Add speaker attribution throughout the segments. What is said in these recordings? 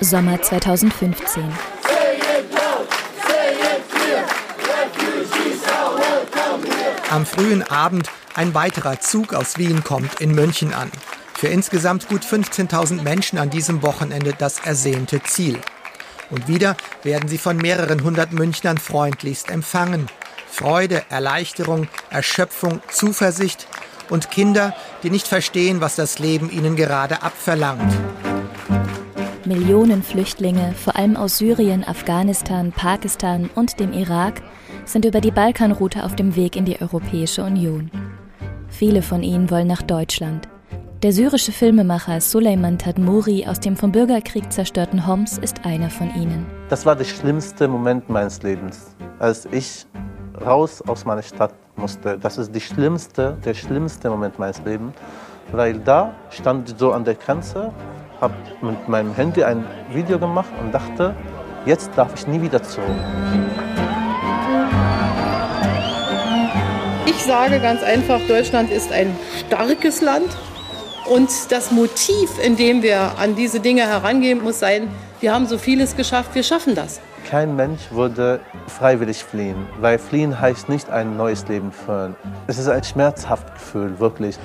Speaker 1: Sommer 2015.
Speaker 2: Am frühen Abend ein weiterer Zug aus Wien kommt in München an. Für insgesamt gut 15.000 Menschen an diesem Wochenende das ersehnte Ziel. Und wieder werden sie von mehreren hundert Münchnern freundlichst empfangen. Freude, Erleichterung, Erschöpfung, Zuversicht und Kinder, die nicht verstehen, was das Leben ihnen gerade abverlangt.
Speaker 1: Millionen Flüchtlinge, vor allem aus Syrien, Afghanistan, Pakistan und dem Irak, sind über die Balkanroute auf dem Weg in die Europäische Union. Viele von ihnen wollen nach Deutschland. Der syrische Filmemacher Suleiman Tadmouri aus dem vom Bürgerkrieg zerstörten Homs ist einer von ihnen.
Speaker 3: Das war der schlimmste Moment meines Lebens, als ich raus aus meiner Stadt musste. Das ist die schlimmste, der schlimmste Moment meines Lebens, weil da stand ich so an der Grenze, habe mit meinem Handy ein Video gemacht und dachte, jetzt darf ich nie wieder zurück.
Speaker 4: Ich sage ganz einfach, Deutschland ist ein starkes Land. Und das Motiv, in dem wir an diese Dinge herangehen, muss sein, wir haben so vieles geschafft, wir schaffen das.
Speaker 3: Kein Mensch würde freiwillig fliehen, weil fliehen heißt nicht ein neues Leben führen. Es ist ein schmerzhaftes Gefühl, wirklich.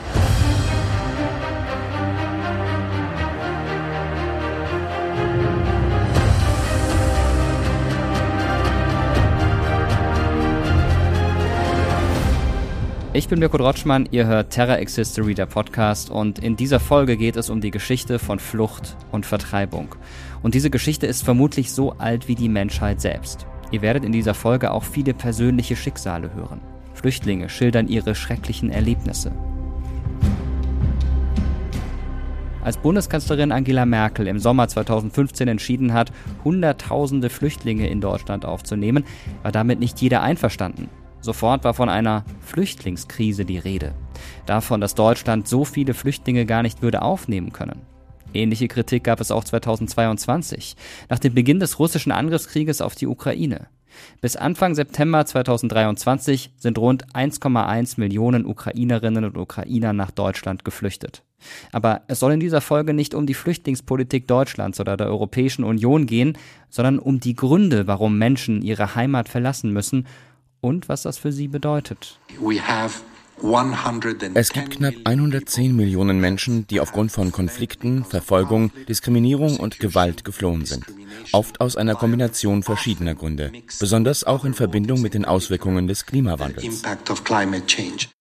Speaker 5: Ich bin Mirko Drotschmann, ihr hört Terra X History, der Podcast, und in dieser Folge geht es um die Geschichte von Flucht und Vertreibung. Und diese Geschichte ist vermutlich so alt wie die Menschheit selbst. Ihr werdet in dieser Folge auch viele persönliche Schicksale hören. Flüchtlinge schildern ihre schrecklichen Erlebnisse. Als Bundeskanzlerin Angela Merkel im Sommer 2015 entschieden hat, Hunderttausende Flüchtlinge in Deutschland aufzunehmen, war damit nicht jeder einverstanden. Sofort war von einer Flüchtlingskrise die Rede. Davon, dass Deutschland so viele Flüchtlinge gar nicht würde aufnehmen können. Ähnliche Kritik gab es auch 2022, nach dem Beginn des russischen Angriffskrieges auf die Ukraine. Bis Anfang September 2023 sind rund 1,1 Millionen Ukrainerinnen und Ukrainer nach Deutschland geflüchtet. Aber es soll in dieser Folge nicht um die Flüchtlingspolitik Deutschlands oder der Europäischen Union gehen, sondern um die Gründe, warum Menschen ihre Heimat verlassen müssen und was das für sie bedeutet.
Speaker 6: Es gibt knapp 110 Millionen Menschen, die aufgrund von Konflikten, Verfolgung, Diskriminierung und Gewalt geflohen sind. Oft aus einer Kombination verschiedener Gründe, besonders auch in Verbindung mit den Auswirkungen des Klimawandels.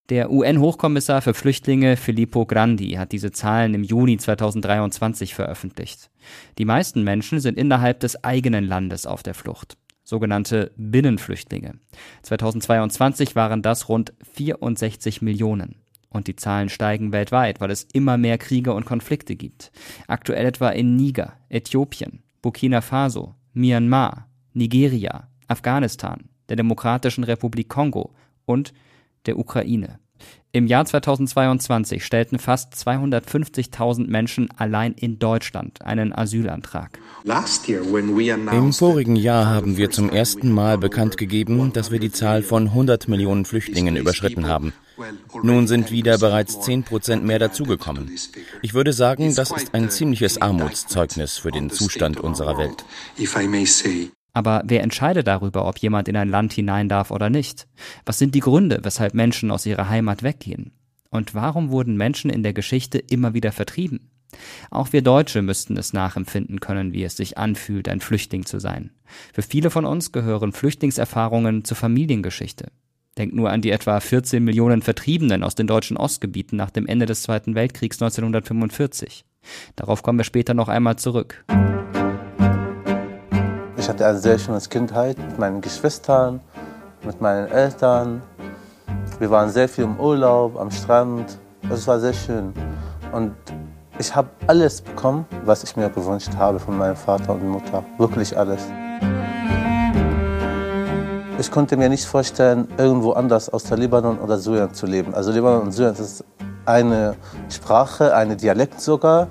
Speaker 5: Der UN-Hochkommissar für Flüchtlinge Filippo Grandi hat diese Zahlen im Juni 2023 veröffentlicht. Die meisten Menschen sind innerhalb des eigenen Landes auf der Flucht sogenannte Binnenflüchtlinge. 2022 waren das rund 64 Millionen. Und die Zahlen steigen weltweit, weil es immer mehr Kriege und Konflikte gibt. Aktuell etwa in Niger, Äthiopien, Burkina Faso, Myanmar, Nigeria, Afghanistan, der Demokratischen Republik Kongo und der Ukraine. Im Jahr 2022 stellten fast 250.000 Menschen allein in Deutschland einen Asylantrag.
Speaker 6: Im vorigen Jahr haben wir zum ersten Mal bekannt gegeben, dass wir die Zahl von 100 Millionen Flüchtlingen überschritten haben. Nun sind wieder bereits 10 Prozent mehr dazugekommen. Ich würde sagen, das ist ein ziemliches Armutszeugnis für den Zustand unserer Welt.
Speaker 5: Aber wer entscheidet darüber, ob jemand in ein Land hinein darf oder nicht? Was sind die Gründe, weshalb Menschen aus ihrer Heimat weggehen? Und warum wurden Menschen in der Geschichte immer wieder vertrieben? Auch wir Deutsche müssten es nachempfinden können, wie es sich anfühlt, ein Flüchtling zu sein. Für viele von uns gehören Flüchtlingserfahrungen zur Familiengeschichte. Denkt nur an die etwa 14 Millionen Vertriebenen aus den deutschen Ostgebieten nach dem Ende des Zweiten Weltkriegs 1945. Darauf kommen wir später noch einmal zurück.
Speaker 3: Ich hatte eine sehr schöne Kindheit mit meinen Geschwistern, mit meinen Eltern. Wir waren sehr viel im Urlaub, am Strand. Es war sehr schön. Und ich habe alles bekommen, was ich mir gewünscht habe von meinem Vater und Mutter. Wirklich alles. Ich konnte mir nicht vorstellen, irgendwo anders außer Libanon oder Syrien zu leben. Also Libanon und Syrien ist eine Sprache, eine Dialekt sogar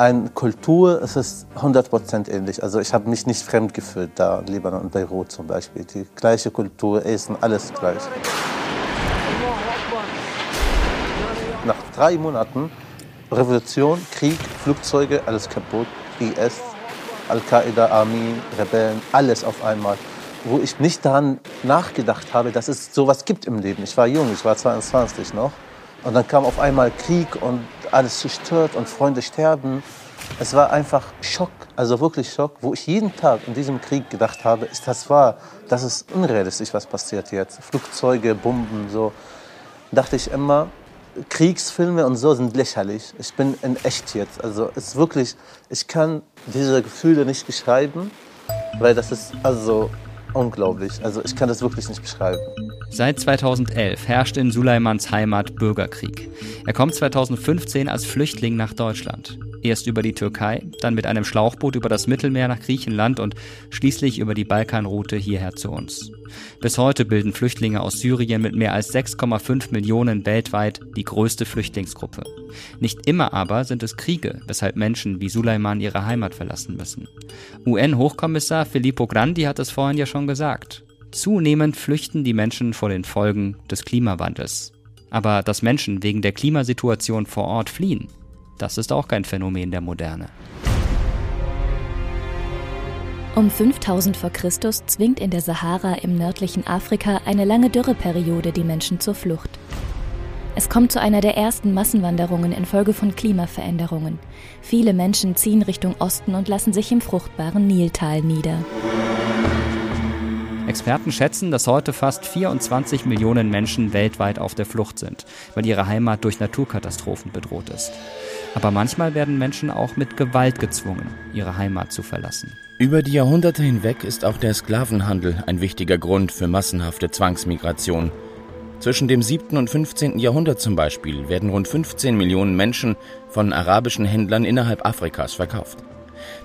Speaker 3: eine Kultur, es ist 100% ähnlich. Also ich habe mich nicht fremd gefühlt da in Libanon und Beirut zum Beispiel. Die gleiche Kultur, Essen, alles gleich. Nach drei Monaten Revolution, Krieg, Flugzeuge, alles kaputt, IS, Al-Qaida, Armee, Rebellen, alles auf einmal. Wo ich nicht daran nachgedacht habe, dass es sowas gibt im Leben. Ich war jung, ich war 22 noch. Und dann kam auf einmal Krieg und alles zerstört und Freunde sterben. Es war einfach Schock, also wirklich Schock, wo ich jeden Tag in diesem Krieg gedacht habe, ist das wahr? Das ist unrealistisch, was passiert jetzt. Flugzeuge, Bomben, so. Dachte ich immer, Kriegsfilme und so sind lächerlich. Ich bin in echt jetzt. Also es ist wirklich, ich kann diese Gefühle nicht beschreiben, weil das ist also unglaublich. Also ich kann das wirklich nicht beschreiben.
Speaker 5: Seit 2011 herrscht in Suleimans Heimat Bürgerkrieg. Er kommt 2015 als Flüchtling nach Deutschland. Erst über die Türkei, dann mit einem Schlauchboot über das Mittelmeer nach Griechenland und schließlich über die Balkanroute hierher zu uns. Bis heute bilden Flüchtlinge aus Syrien mit mehr als 6,5 Millionen weltweit die größte Flüchtlingsgruppe. Nicht immer aber sind es Kriege, weshalb Menschen wie Suleiman ihre Heimat verlassen müssen. UN-Hochkommissar Filippo Grandi hat es vorhin ja schon gesagt. Zunehmend flüchten die Menschen vor den Folgen des Klimawandels. Aber dass Menschen wegen der Klimasituation vor Ort fliehen, das ist auch kein Phänomen der Moderne.
Speaker 1: Um 5000 vor Christus zwingt in der Sahara im nördlichen Afrika eine lange Dürreperiode die Menschen zur Flucht. Es kommt zu einer der ersten Massenwanderungen infolge von Klimaveränderungen. Viele Menschen ziehen Richtung Osten und lassen sich im fruchtbaren Niltal nieder.
Speaker 5: Experten schätzen, dass heute fast 24 Millionen Menschen weltweit auf der Flucht sind, weil ihre Heimat durch Naturkatastrophen bedroht ist. Aber manchmal werden Menschen auch mit Gewalt gezwungen, ihre Heimat zu verlassen.
Speaker 6: Über die Jahrhunderte hinweg ist auch der Sklavenhandel ein wichtiger Grund für massenhafte Zwangsmigration. Zwischen dem 7. und 15. Jahrhundert zum Beispiel werden rund 15 Millionen Menschen von arabischen Händlern innerhalb Afrikas verkauft.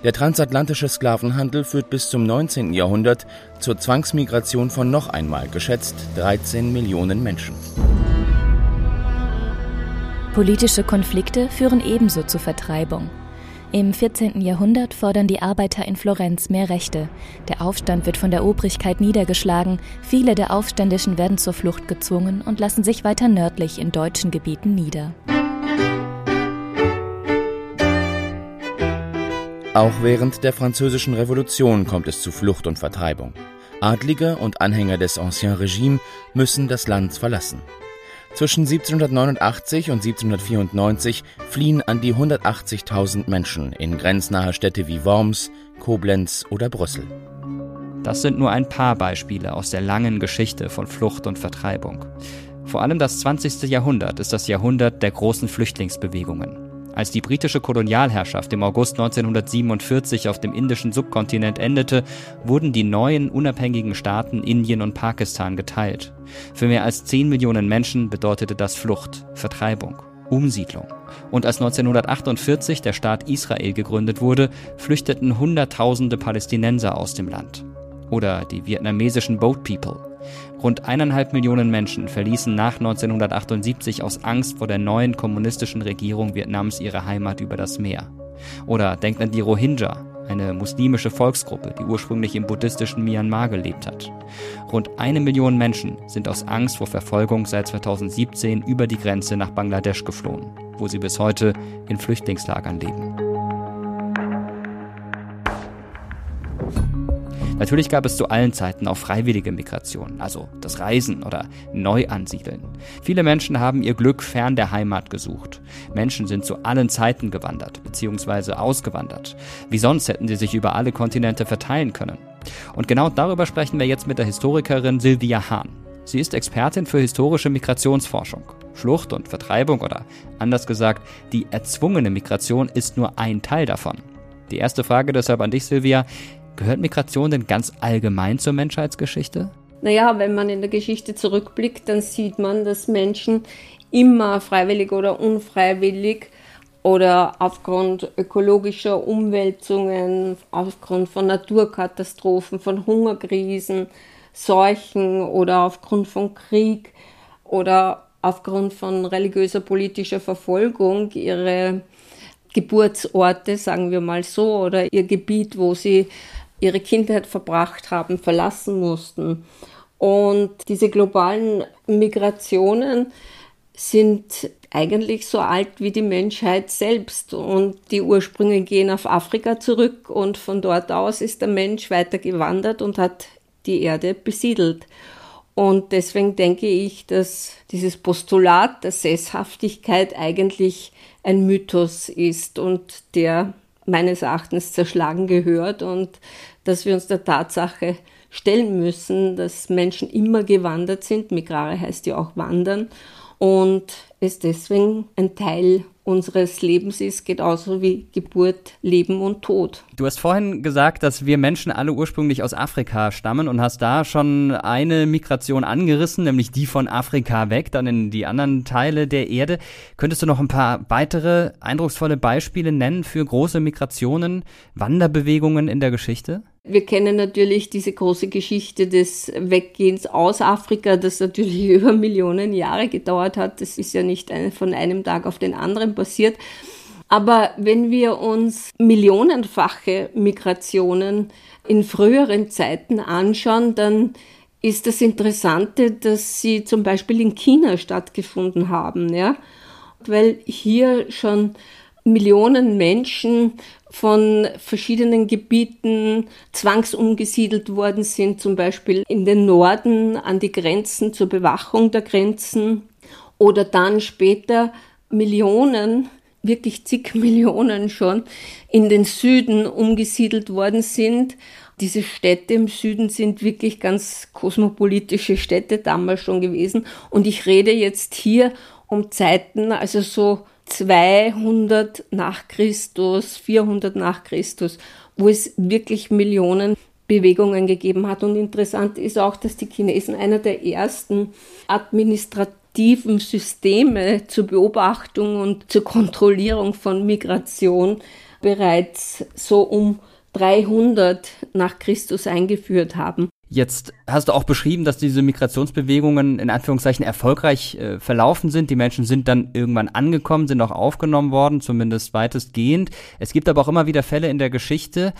Speaker 6: Der transatlantische Sklavenhandel führt bis zum 19. Jahrhundert zur Zwangsmigration von noch einmal geschätzt 13 Millionen Menschen.
Speaker 1: Politische Konflikte führen ebenso zur Vertreibung. Im 14. Jahrhundert fordern die Arbeiter in Florenz mehr Rechte. Der Aufstand wird von der Obrigkeit niedergeschlagen, viele der Aufständischen werden zur Flucht gezwungen und lassen sich weiter nördlich in deutschen Gebieten nieder.
Speaker 6: Auch während der Französischen Revolution kommt es zu Flucht und Vertreibung. Adlige und Anhänger des Ancien Regime müssen das Land verlassen. Zwischen 1789 und 1794 fliehen an die 180.000 Menschen in grenznahe Städte wie Worms, Koblenz oder Brüssel.
Speaker 5: Das sind nur ein paar Beispiele aus der langen Geschichte von Flucht und Vertreibung. Vor allem das 20. Jahrhundert ist das Jahrhundert der großen Flüchtlingsbewegungen. Als die britische Kolonialherrschaft im August 1947 auf dem indischen Subkontinent endete, wurden die neuen unabhängigen Staaten Indien und Pakistan geteilt. Für mehr als 10 Millionen Menschen bedeutete das Flucht, Vertreibung, Umsiedlung. Und als 1948 der Staat Israel gegründet wurde, flüchteten Hunderttausende Palästinenser aus dem Land. Oder die vietnamesischen Boat People, Rund eineinhalb Millionen Menschen verließen nach 1978 aus Angst vor der neuen kommunistischen Regierung Vietnams ihre Heimat über das Meer. Oder denkt an die Rohingya, eine muslimische Volksgruppe, die ursprünglich im buddhistischen Myanmar gelebt hat. Rund eine Million Menschen sind aus Angst vor Verfolgung seit 2017 über die Grenze nach Bangladesch geflohen, wo sie bis heute in Flüchtlingslagern leben. Natürlich gab es zu allen Zeiten auch freiwillige Migration, also das Reisen oder Neuansiedeln. Viele Menschen haben ihr Glück fern der Heimat gesucht. Menschen sind zu allen Zeiten gewandert bzw. ausgewandert. Wie sonst hätten sie sich über alle Kontinente verteilen können. Und genau darüber sprechen wir jetzt mit der Historikerin Sylvia Hahn. Sie ist Expertin für historische Migrationsforschung. Flucht und Vertreibung oder anders gesagt, die erzwungene Migration ist nur ein Teil davon. Die erste Frage deshalb an dich, Sylvia. Gehört Migration denn ganz allgemein zur Menschheitsgeschichte?
Speaker 7: Naja, wenn man in der Geschichte zurückblickt, dann sieht man, dass Menschen immer freiwillig oder unfreiwillig oder aufgrund ökologischer Umwälzungen, aufgrund von Naturkatastrophen, von Hungerkrisen, Seuchen oder aufgrund von Krieg oder aufgrund von religiöser politischer Verfolgung ihre Geburtsorte, sagen wir mal so, oder ihr Gebiet, wo sie ihre Kindheit verbracht haben, verlassen mussten. Und diese globalen Migrationen sind eigentlich so alt wie die Menschheit selbst und die Ursprünge gehen auf Afrika zurück und von dort aus ist der Mensch weiter gewandert und hat die Erde besiedelt. Und deswegen denke ich, dass dieses Postulat der Sesshaftigkeit eigentlich ein Mythos ist und der meines Erachtens zerschlagen gehört und dass wir uns der Tatsache stellen müssen, dass Menschen immer gewandert sind. Migrare heißt ja auch wandern und es deswegen ein Teil unseres Lebens ist, genauso wie Geburt, Leben und Tod.
Speaker 5: Du hast vorhin gesagt, dass wir Menschen alle ursprünglich aus Afrika stammen und hast da schon eine Migration angerissen, nämlich die von Afrika weg, dann in die anderen Teile der Erde. Könntest du noch ein paar weitere eindrucksvolle Beispiele nennen für große Migrationen, Wanderbewegungen in der Geschichte?
Speaker 7: Wir kennen natürlich diese große Geschichte des Weggehens aus Afrika, das natürlich über Millionen Jahre gedauert hat. Das ist ja nicht von einem Tag auf den anderen passiert. Aber wenn wir uns millionenfache Migrationen in früheren Zeiten anschauen, dann ist das Interessante, dass sie zum Beispiel in China stattgefunden haben, ja, weil hier schon Millionen Menschen von verschiedenen Gebieten zwangsumgesiedelt worden sind, zum Beispiel in den Norden an die Grenzen zur Bewachung der Grenzen oder dann später Millionen, wirklich zig Millionen schon, in den Süden umgesiedelt worden sind. Diese Städte im Süden sind wirklich ganz kosmopolitische Städte damals schon gewesen. Und ich rede jetzt hier um Zeiten, also so 200 nach Christus, 400 nach Christus, wo es wirklich Millionen Bewegungen gegeben hat. Und interessant ist auch, dass die Chinesen einer der ersten administrativen Systeme zur Beobachtung und zur Kontrollierung von Migration bereits so um 300 nach Christus eingeführt haben.
Speaker 5: Jetzt hast du auch beschrieben, dass diese Migrationsbewegungen in Anführungszeichen erfolgreich äh, verlaufen sind. Die Menschen sind dann irgendwann angekommen, sind auch aufgenommen worden, zumindest weitestgehend. Es gibt aber auch immer wieder Fälle in der Geschichte,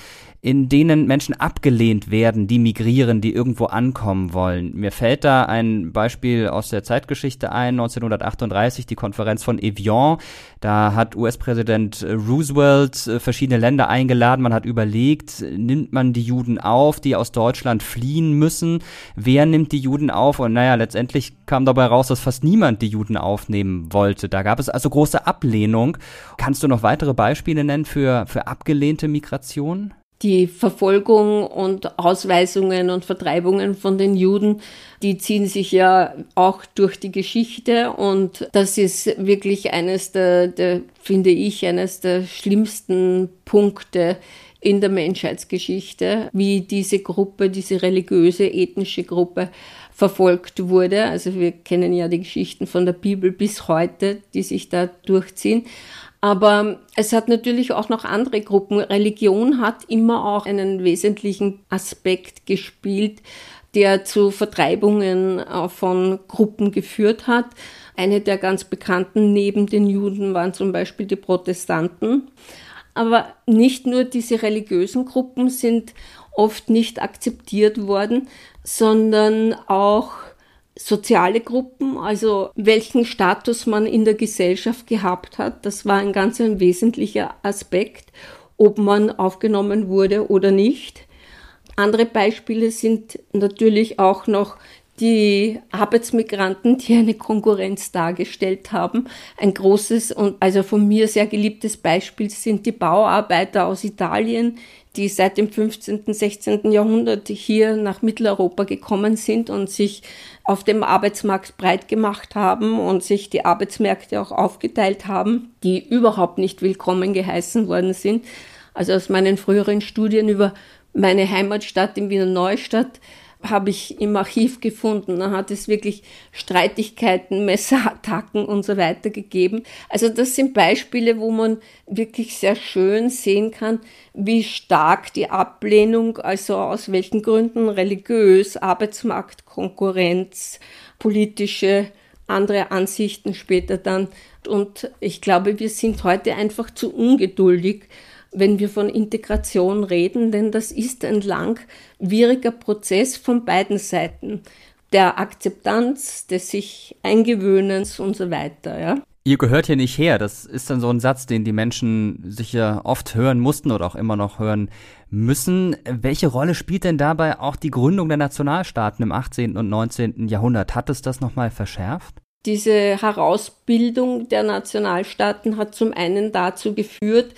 Speaker 5: in denen Menschen abgelehnt werden, die migrieren, die irgendwo ankommen wollen. Mir fällt da ein Beispiel aus der Zeitgeschichte ein, 1938, die Konferenz von Evian. Da hat US-Präsident Roosevelt äh, verschiedene Länder eingeladen. Man hat überlegt, nimmt man die Juden auf, die aus Deutschland fliehen müssen? Wer nimmt die Juden auf? Und naja, letztendlich kam dabei raus, dass fast niemand die Juden aufnehmen wollte. Da gab es also große Ablehnung. Kannst du noch weitere Beispiele nennen für, für abgelehnte Migration?
Speaker 7: Die Verfolgung und Ausweisungen und Vertreibungen von den Juden, die ziehen sich ja auch durch die Geschichte und das ist wirklich eines der, der finde ich, eines der schlimmsten Punkte in der Menschheitsgeschichte, wie diese Gruppe, diese religiöse, ethnische Gruppe verfolgt wurde. Also wir kennen ja die Geschichten von der Bibel bis heute, die sich da durchziehen. Aber es hat natürlich auch noch andere Gruppen. Religion hat immer auch einen wesentlichen Aspekt gespielt, der zu Vertreibungen äh, von Gruppen geführt hat. Eine der ganz bekannten neben den Juden waren zum Beispiel die Protestanten. Aber nicht nur diese religiösen Gruppen sind oft nicht akzeptiert worden, sondern auch soziale Gruppen, also welchen Status man in der Gesellschaft gehabt hat. Das war ein ganz ein wesentlicher Aspekt, ob man aufgenommen wurde oder nicht. Andere Beispiele sind natürlich auch noch die Arbeitsmigranten, die eine Konkurrenz dargestellt haben. Ein großes und also von mir sehr geliebtes Beispiel sind die Bauarbeiter aus Italien, die seit dem 15., 16. Jahrhundert hier nach Mitteleuropa gekommen sind und sich auf dem Arbeitsmarkt breit gemacht haben und sich die Arbeitsmärkte auch aufgeteilt haben, die überhaupt nicht willkommen geheißen worden sind. Also aus meinen früheren Studien über meine Heimatstadt in Wiener Neustadt habe ich im Archiv gefunden. Da hat es wirklich Streitigkeiten, Messerattacken und so weiter gegeben. Also das sind Beispiele, wo man wirklich sehr schön sehen kann, wie stark die Ablehnung, also aus welchen Gründen religiös, Arbeitsmarkt, Konkurrenz, politische, andere Ansichten später dann. Und ich glaube, wir sind heute einfach zu ungeduldig wenn wir von Integration reden, denn das ist ein langwieriger Prozess von beiden Seiten der Akzeptanz, des sich Eingewöhnens und so weiter. Ja.
Speaker 5: Ihr gehört hier nicht her. Das ist dann so ein Satz, den die Menschen sicher oft hören mussten oder auch immer noch hören müssen. Welche Rolle spielt denn dabei auch die Gründung der Nationalstaaten im 18. und 19. Jahrhundert? Hat es das nochmal verschärft?
Speaker 7: Diese Herausbildung der Nationalstaaten hat zum einen dazu geführt,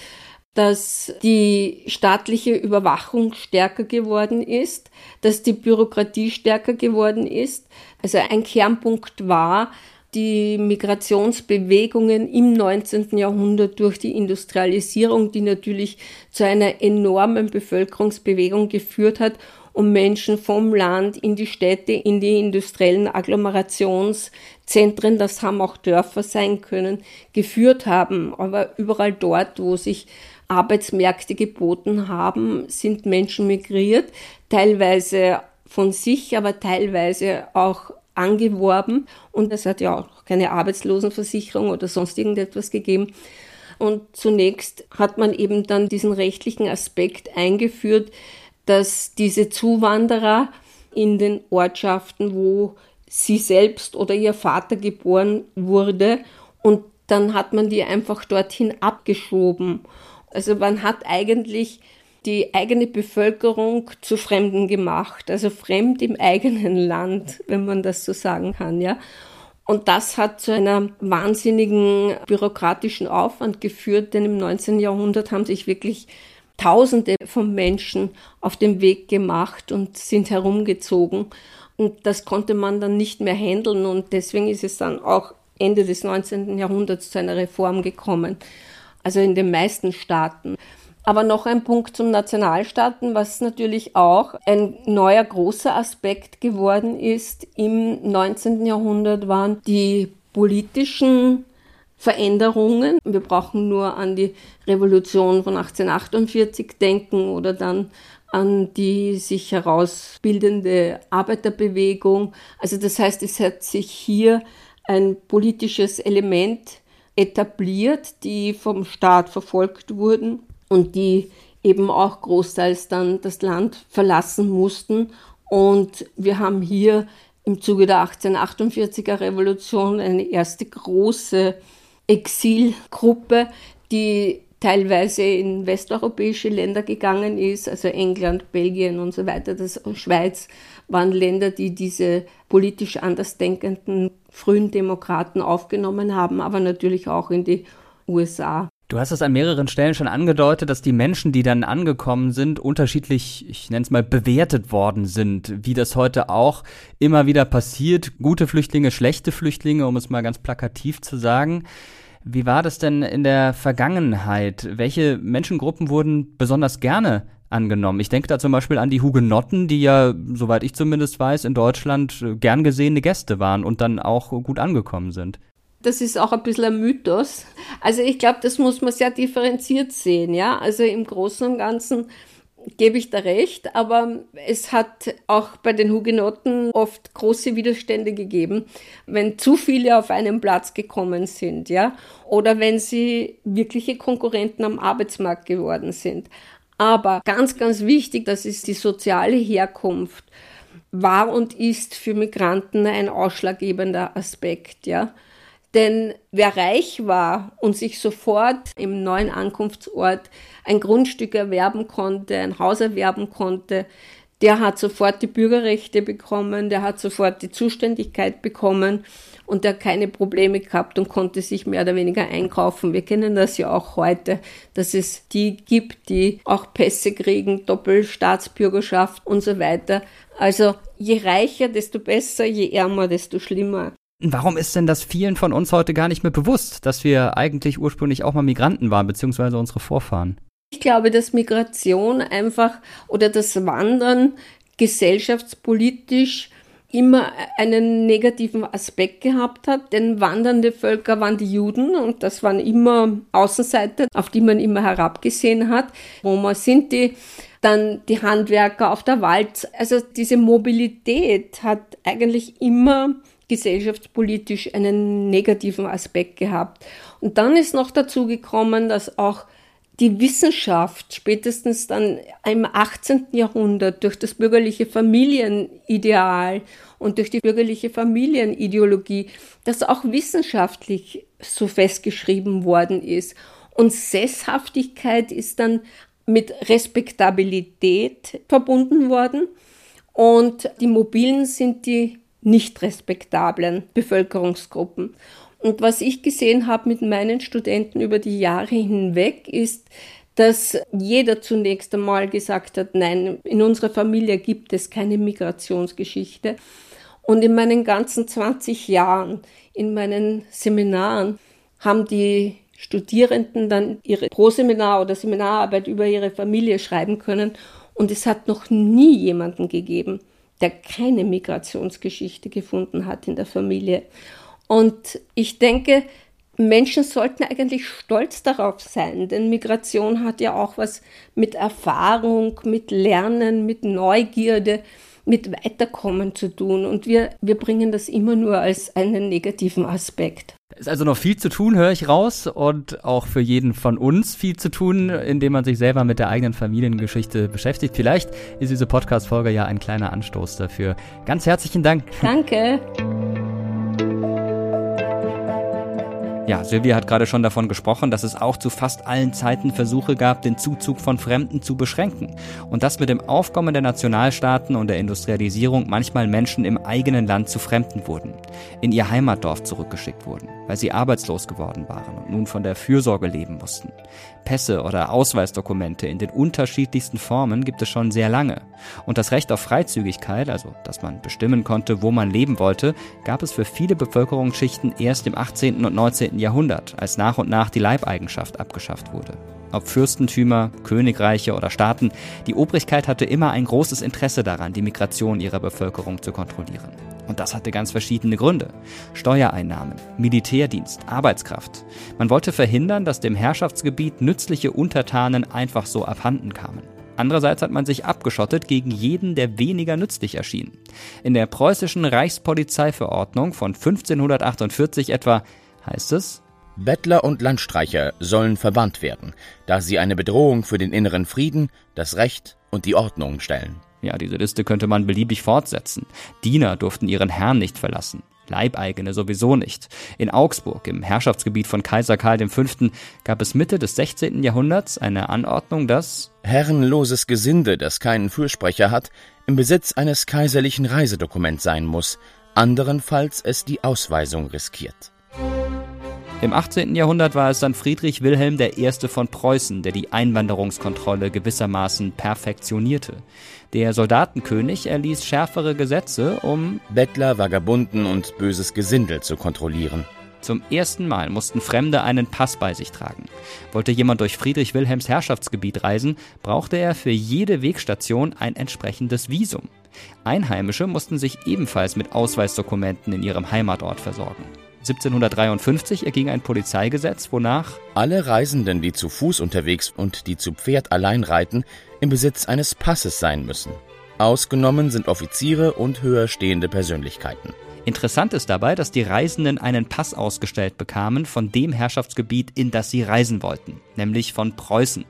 Speaker 7: dass die staatliche Überwachung stärker geworden ist, dass die Bürokratie stärker geworden ist. Also ein Kernpunkt war, die Migrationsbewegungen im 19. Jahrhundert durch die Industrialisierung, die natürlich zu einer enormen Bevölkerungsbewegung geführt hat und Menschen vom Land in die Städte, in die industriellen Agglomerationszentren, das haben auch Dörfer sein können, geführt haben. Aber überall dort, wo sich Arbeitsmärkte geboten haben, sind Menschen migriert, teilweise von sich, aber teilweise auch angeworben und es hat ja auch keine Arbeitslosenversicherung oder sonst irgendetwas gegeben. Und zunächst hat man eben dann diesen rechtlichen Aspekt eingeführt, dass diese Zuwanderer in den Ortschaften, wo sie selbst oder ihr Vater geboren wurde, und dann hat man die einfach dorthin abgeschoben. Also man hat eigentlich die eigene Bevölkerung zu Fremden gemacht, also fremd im eigenen Land, wenn man das so sagen kann, ja. Und das hat zu einem wahnsinnigen bürokratischen Aufwand geführt, denn im 19. Jahrhundert haben sich wirklich Tausende von Menschen auf den Weg gemacht und sind herumgezogen. Und das konnte man dann nicht mehr handeln und deswegen ist es dann auch Ende des 19. Jahrhunderts zu einer Reform gekommen. Also in den meisten Staaten. Aber noch ein Punkt zum Nationalstaaten, was natürlich auch ein neuer großer Aspekt geworden ist im 19. Jahrhundert, waren die politischen Veränderungen. Wir brauchen nur an die Revolution von 1848 denken oder dann an die sich herausbildende Arbeiterbewegung. Also das heißt, es hat sich hier ein politisches Element etabliert, die vom Staat verfolgt wurden und die eben auch großteils dann das Land verlassen mussten. Und wir haben hier im Zuge der 1848er Revolution eine erste große Exilgruppe, die teilweise in westeuropäische Länder gegangen ist, also England, Belgien und so weiter, das Schweiz waren Länder, die diese politisch andersdenkenden frühen Demokraten aufgenommen haben, aber natürlich auch in die USA.
Speaker 5: Du hast es an mehreren Stellen schon angedeutet, dass die Menschen, die dann angekommen sind, unterschiedlich, ich nenne es mal, bewertet worden sind, wie das heute auch immer wieder passiert. Gute Flüchtlinge, schlechte Flüchtlinge, um es mal ganz plakativ zu sagen. Wie war das denn in der Vergangenheit? Welche Menschengruppen wurden besonders gerne angenommen? Ich denke da zum Beispiel an die Hugenotten, die ja, soweit ich zumindest weiß, in Deutschland gern gesehene Gäste waren und dann auch gut angekommen sind
Speaker 7: das ist auch ein bisschen ein Mythos. Also ich glaube, das muss man sehr differenziert sehen, ja. Also im Großen und Ganzen gebe ich da recht, aber es hat auch bei den Hugenotten oft große Widerstände gegeben, wenn zu viele auf einen Platz gekommen sind, ja, oder wenn sie wirkliche Konkurrenten am Arbeitsmarkt geworden sind. Aber ganz, ganz wichtig, das ist die soziale Herkunft, war und ist für Migranten ein ausschlaggebender Aspekt, ja. Denn wer reich war und sich sofort im neuen Ankunftsort ein Grundstück erwerben konnte, ein Haus erwerben konnte, der hat sofort die Bürgerrechte bekommen, der hat sofort die Zuständigkeit bekommen und der hat keine Probleme gehabt und konnte sich mehr oder weniger einkaufen. Wir kennen das ja auch heute, dass es die gibt, die auch Pässe kriegen, Doppelstaatsbürgerschaft und so weiter. Also je reicher, desto besser, je ärmer, desto schlimmer.
Speaker 5: Warum ist denn das vielen von uns heute gar nicht mehr bewusst, dass wir eigentlich ursprünglich auch mal Migranten waren, beziehungsweise unsere Vorfahren?
Speaker 7: Ich glaube, dass Migration einfach oder das Wandern gesellschaftspolitisch immer einen negativen Aspekt gehabt hat, denn wandernde Völker waren die Juden und das waren immer Außenseiter, auf die man immer herabgesehen hat. Roma sind die, dann die Handwerker auf der Wald. Also diese Mobilität hat eigentlich immer gesellschaftspolitisch einen negativen Aspekt gehabt. Und dann ist noch dazu gekommen, dass auch die Wissenschaft spätestens dann im 18. Jahrhundert durch das bürgerliche Familienideal und durch die bürgerliche Familienideologie, das auch wissenschaftlich so festgeschrieben worden ist. Und Sesshaftigkeit ist dann mit Respektabilität verbunden worden und die Mobilen sind die nicht respektablen Bevölkerungsgruppen. Und was ich gesehen habe mit meinen Studenten über die Jahre hinweg, ist, dass jeder zunächst einmal gesagt hat, nein, in unserer Familie gibt es keine Migrationsgeschichte. Und in meinen ganzen 20 Jahren, in meinen Seminaren, haben die Studierenden dann ihre Proseminar oder Seminararbeit über ihre Familie schreiben können. Und es hat noch nie jemanden gegeben, der keine Migrationsgeschichte gefunden hat in der Familie. Und ich denke, Menschen sollten eigentlich stolz darauf sein, denn Migration hat ja auch was mit Erfahrung, mit Lernen, mit Neugierde, mit Weiterkommen zu tun. Und wir, wir bringen das immer nur als einen negativen Aspekt.
Speaker 5: Es ist also noch viel zu tun, höre ich raus, und auch für jeden von uns viel zu tun, indem man sich selber mit der eigenen Familiengeschichte beschäftigt. Vielleicht ist diese Podcast-Folge ja ein kleiner Anstoß dafür. Ganz herzlichen Dank.
Speaker 7: Danke.
Speaker 5: Ja, Silvia hat gerade schon davon gesprochen, dass es auch zu fast allen Zeiten Versuche gab, den Zuzug von Fremden zu beschränken. Und dass mit dem Aufkommen der Nationalstaaten und der Industrialisierung manchmal Menschen im eigenen Land zu Fremden wurden, in ihr Heimatdorf zurückgeschickt wurden, weil sie arbeitslos geworden waren und nun von der Fürsorge leben mussten. Pässe oder Ausweisdokumente in den unterschiedlichsten Formen gibt es schon sehr lange. Und das Recht auf Freizügigkeit, also dass man bestimmen konnte, wo man leben wollte, gab es für viele Bevölkerungsschichten erst im 18. und 19. Jahrhundert, als nach und nach die Leibeigenschaft abgeschafft wurde. Ob Fürstentümer, Königreiche oder Staaten, die Obrigkeit hatte immer ein großes Interesse daran, die Migration ihrer Bevölkerung zu kontrollieren. Und das hatte ganz verschiedene Gründe. Steuereinnahmen, Militärdienst, Arbeitskraft. Man wollte verhindern, dass dem Herrschaftsgebiet nützliche Untertanen einfach so abhanden kamen. Andererseits hat man sich abgeschottet gegen jeden, der weniger nützlich erschien. In der preußischen Reichspolizeiverordnung von 1548 etwa heißt es,
Speaker 6: Bettler und Landstreicher sollen verbannt werden, da sie eine Bedrohung für den inneren Frieden, das Recht und die Ordnung stellen.
Speaker 5: Ja, diese Liste könnte man beliebig fortsetzen. Diener durften ihren Herrn nicht verlassen. Leibeigene sowieso nicht. In Augsburg, im Herrschaftsgebiet von Kaiser Karl V., gab es Mitte des 16. Jahrhunderts eine Anordnung, dass
Speaker 6: herrenloses Gesinde, das keinen Fürsprecher hat, im Besitz eines kaiserlichen Reisedokuments sein muss, anderenfalls es die Ausweisung riskiert.
Speaker 5: Im 18. Jahrhundert war es dann Friedrich Wilhelm I. von Preußen, der die Einwanderungskontrolle gewissermaßen perfektionierte. Der Soldatenkönig erließ schärfere Gesetze, um
Speaker 6: Bettler, Vagabunden und böses Gesindel zu kontrollieren.
Speaker 5: Zum ersten Mal mussten Fremde einen Pass bei sich tragen. Wollte jemand durch Friedrich Wilhelms Herrschaftsgebiet reisen, brauchte er für jede Wegstation ein entsprechendes Visum. Einheimische mussten sich ebenfalls mit Ausweisdokumenten in ihrem Heimatort versorgen. 1753 erging ein Polizeigesetz, wonach
Speaker 6: alle Reisenden, die zu Fuß unterwegs und die zu Pferd allein reiten, im Besitz eines Passes sein müssen. Ausgenommen sind Offiziere und höher stehende Persönlichkeiten.
Speaker 5: Interessant ist dabei, dass die Reisenden einen Pass ausgestellt bekamen von dem Herrschaftsgebiet, in das sie reisen wollten, nämlich von Preußen.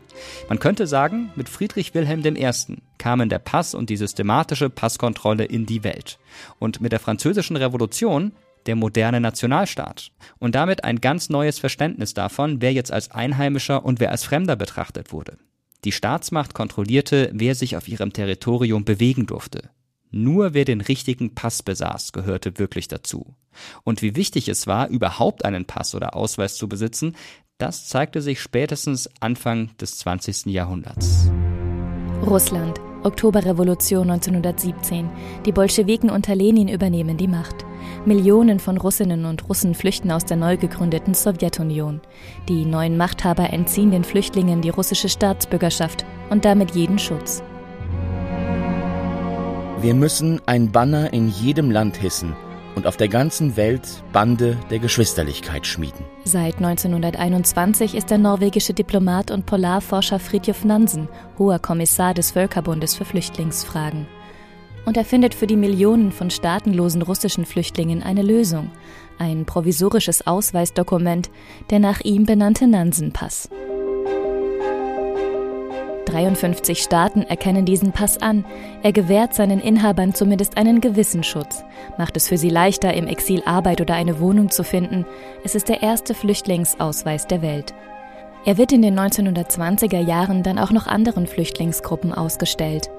Speaker 5: Man könnte sagen, mit Friedrich Wilhelm I. kamen der Pass und die systematische Passkontrolle in die Welt. Und mit der Französischen Revolution der moderne Nationalstaat und damit ein ganz neues Verständnis davon, wer jetzt als Einheimischer und wer als Fremder betrachtet wurde. Die Staatsmacht kontrollierte, wer sich auf ihrem Territorium bewegen durfte. Nur wer den richtigen Pass besaß, gehörte wirklich dazu. Und wie wichtig es war, überhaupt einen Pass oder Ausweis zu besitzen, das zeigte sich spätestens Anfang des 20. Jahrhunderts.
Speaker 1: Russland, Oktoberrevolution 1917. Die Bolschewiken unter Lenin übernehmen die Macht. Millionen von Russinnen und Russen flüchten aus der neu gegründeten Sowjetunion. Die neuen Machthaber entziehen den Flüchtlingen die russische Staatsbürgerschaft und damit jeden Schutz.
Speaker 6: Wir müssen ein Banner in jedem Land hissen und auf der ganzen Welt Bande der Geschwisterlichkeit schmieden.
Speaker 1: Seit 1921 ist der norwegische Diplomat und Polarforscher Fridtjof Nansen hoher Kommissar des Völkerbundes für Flüchtlingsfragen und er findet für die Millionen von staatenlosen russischen Flüchtlingen eine Lösung, ein provisorisches Ausweisdokument, der nach ihm benannte Nansen-Pass. 53 Staaten erkennen diesen Pass an. Er gewährt seinen Inhabern zumindest einen gewissen Schutz, macht es für sie leichter, im Exil Arbeit oder eine Wohnung zu finden. Es ist der erste Flüchtlingsausweis der Welt. Er wird in den 1920er Jahren dann auch noch anderen Flüchtlingsgruppen ausgestellt.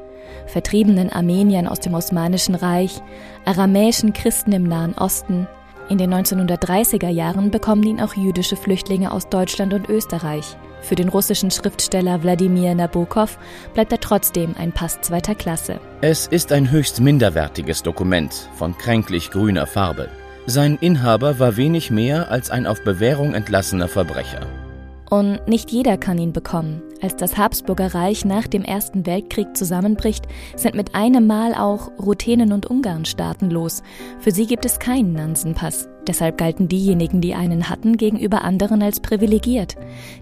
Speaker 1: Vertriebenen Armeniern aus dem Osmanischen Reich, aramäischen Christen im Nahen Osten. In den 1930er Jahren bekommen ihn auch jüdische Flüchtlinge aus Deutschland und Österreich. Für den russischen Schriftsteller Wladimir Nabokov bleibt er trotzdem ein Pass zweiter Klasse.
Speaker 6: Es ist ein höchst minderwertiges Dokument von kränklich grüner Farbe. Sein Inhaber war wenig mehr als ein auf Bewährung entlassener Verbrecher.
Speaker 1: Und nicht jeder kann ihn bekommen. Als das Habsburger Reich nach dem Ersten Weltkrieg zusammenbricht, sind mit einem Mal auch Ruthenen und Ungarn staatenlos. Für sie gibt es keinen Nansenpass. Deshalb galten diejenigen, die einen hatten, gegenüber anderen als privilegiert.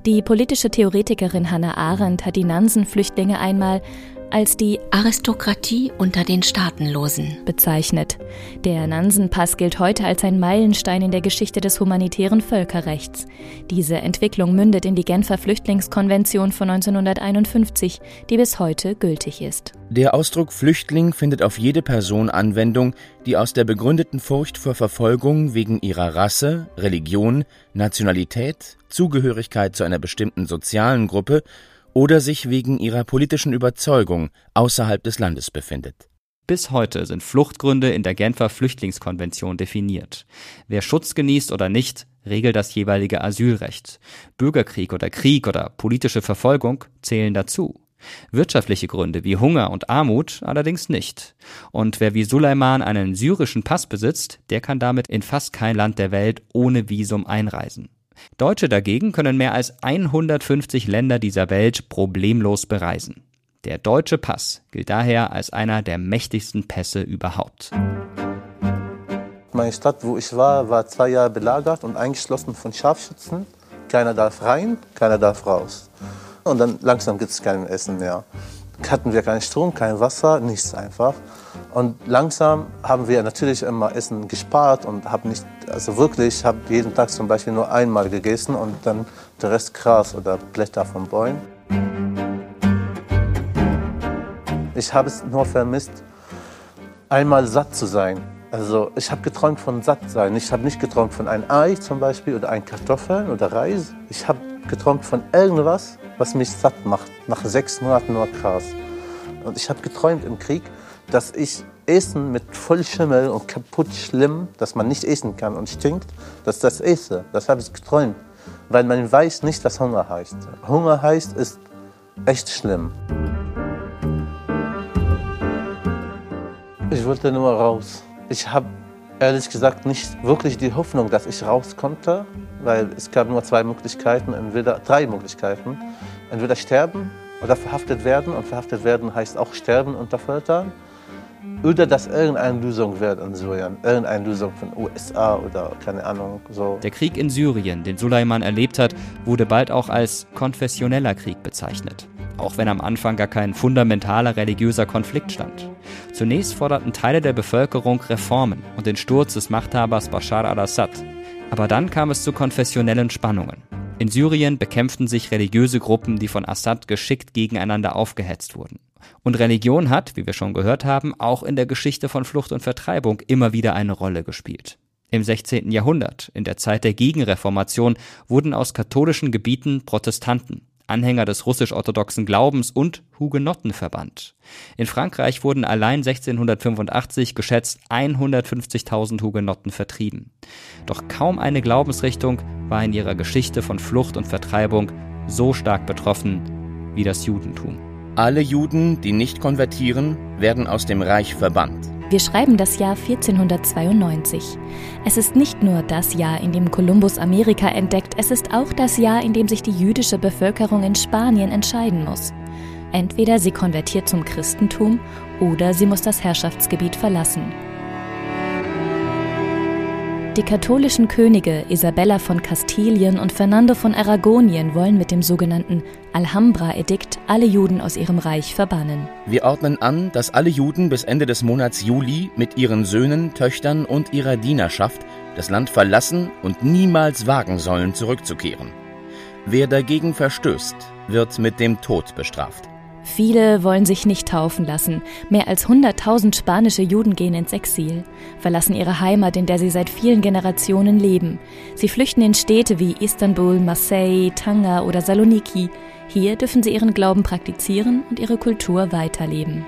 Speaker 1: Die politische Theoretikerin Hannah Arendt hat die Nansenflüchtlinge einmal als die Aristokratie unter den Staatenlosen bezeichnet. Der Nansenpass gilt heute als ein Meilenstein in der Geschichte des humanitären Völkerrechts. Diese Entwicklung mündet in die Genfer Flüchtlingskonvention von 1951, die bis heute gültig ist.
Speaker 6: Der Ausdruck Flüchtling findet auf jede Person Anwendung, die aus der begründeten Furcht vor Verfolgung wegen ihrer Rasse, Religion, Nationalität, Zugehörigkeit zu einer bestimmten sozialen Gruppe oder sich wegen ihrer politischen Überzeugung außerhalb des Landes befindet.
Speaker 5: Bis heute sind Fluchtgründe in der Genfer Flüchtlingskonvention definiert. Wer Schutz genießt oder nicht, regelt das jeweilige Asylrecht. Bürgerkrieg oder Krieg oder politische Verfolgung zählen dazu. Wirtschaftliche Gründe wie Hunger und Armut allerdings nicht. Und wer wie Suleiman einen syrischen Pass besitzt, der kann damit in fast kein Land der Welt ohne Visum einreisen. Deutsche dagegen können mehr als 150 Länder dieser Welt problemlos bereisen. Der deutsche Pass gilt daher als einer der mächtigsten Pässe überhaupt.
Speaker 3: Meine Stadt, wo ich war, war zwei Jahre belagert und eingeschlossen von Scharfschützen. Keiner darf rein, keiner darf raus. Und dann langsam gibt es kein Essen mehr. Hatten wir keinen Strom, kein Wasser, nichts einfach. Und langsam haben wir natürlich immer Essen gespart und haben nicht, also wirklich, ich habe jeden Tag zum Beispiel nur einmal gegessen und dann der Rest Gras oder Blätter von Bäumen. Ich habe es nur vermisst, einmal satt zu sein. Also ich habe geträumt von satt sein. Ich habe nicht geträumt von einem Ei zum Beispiel oder ein Kartoffeln oder Reis. Ich habe geträumt von irgendwas, was mich satt macht. Nach sechs Monaten nur Gras. Und ich habe geträumt im Krieg, dass ich Essen mit voll Schimmel und kaputt schlimm, dass man nicht essen kann und stinkt, dass das esse. Das habe ich geträumt. Weil man weiß nicht, was Hunger heißt. Hunger heißt, ist echt schlimm. Ich wollte nur raus. Ich habe ehrlich gesagt nicht wirklich die Hoffnung, dass ich raus konnte, weil es gab nur zwei Möglichkeiten, entweder drei Möglichkeiten. Entweder sterben oder verhaftet werden. Und verhaftet werden heißt auch sterben unter Foltern oder dass irgendeine Lösung wird in Syrien, irgendeine Lösung von USA oder keine Ahnung. So.
Speaker 5: Der Krieg in Syrien, den Suleiman erlebt hat, wurde bald auch als konfessioneller Krieg bezeichnet. Auch wenn am Anfang gar kein fundamentaler religiöser Konflikt stand. Zunächst forderten Teile der Bevölkerung Reformen und den Sturz des Machthabers Bashar al-Assad. Aber dann kam es zu konfessionellen Spannungen. In Syrien bekämpften sich religiöse Gruppen, die von Assad geschickt gegeneinander aufgehetzt wurden. Und Religion hat, wie wir schon gehört haben, auch in der Geschichte von Flucht und Vertreibung immer wieder eine Rolle gespielt. Im 16. Jahrhundert, in der Zeit der Gegenreformation, wurden aus katholischen Gebieten Protestanten, Anhänger des russisch-orthodoxen Glaubens und Hugenotten verbannt. In Frankreich wurden allein 1685 geschätzt 150.000 Hugenotten vertrieben. Doch kaum eine Glaubensrichtung war in ihrer Geschichte von Flucht und Vertreibung so stark betroffen wie das Judentum.
Speaker 6: Alle Juden, die nicht konvertieren, werden aus dem Reich verbannt.
Speaker 1: Wir schreiben das Jahr 1492. Es ist nicht nur das Jahr, in dem Kolumbus Amerika entdeckt, es ist auch das Jahr, in dem sich die jüdische Bevölkerung in Spanien entscheiden muss. Entweder sie konvertiert zum Christentum oder sie muss das Herrschaftsgebiet verlassen. Die katholischen Könige Isabella von Kastilien und Fernando von Aragonien wollen mit dem sogenannten Alhambra-Edikt alle Juden aus ihrem Reich verbannen.
Speaker 6: Wir ordnen an, dass alle Juden bis Ende des Monats Juli mit ihren Söhnen, Töchtern und ihrer Dienerschaft das Land verlassen und niemals wagen sollen, zurückzukehren. Wer dagegen verstößt, wird mit dem Tod bestraft.
Speaker 1: Viele wollen sich nicht taufen lassen. Mehr als 100.000 spanische Juden gehen ins Exil, verlassen ihre Heimat, in der sie seit vielen Generationen leben. Sie flüchten in Städte wie Istanbul, Marseille, Tanga oder Saloniki. Hier dürfen sie ihren Glauben praktizieren und ihre Kultur weiterleben.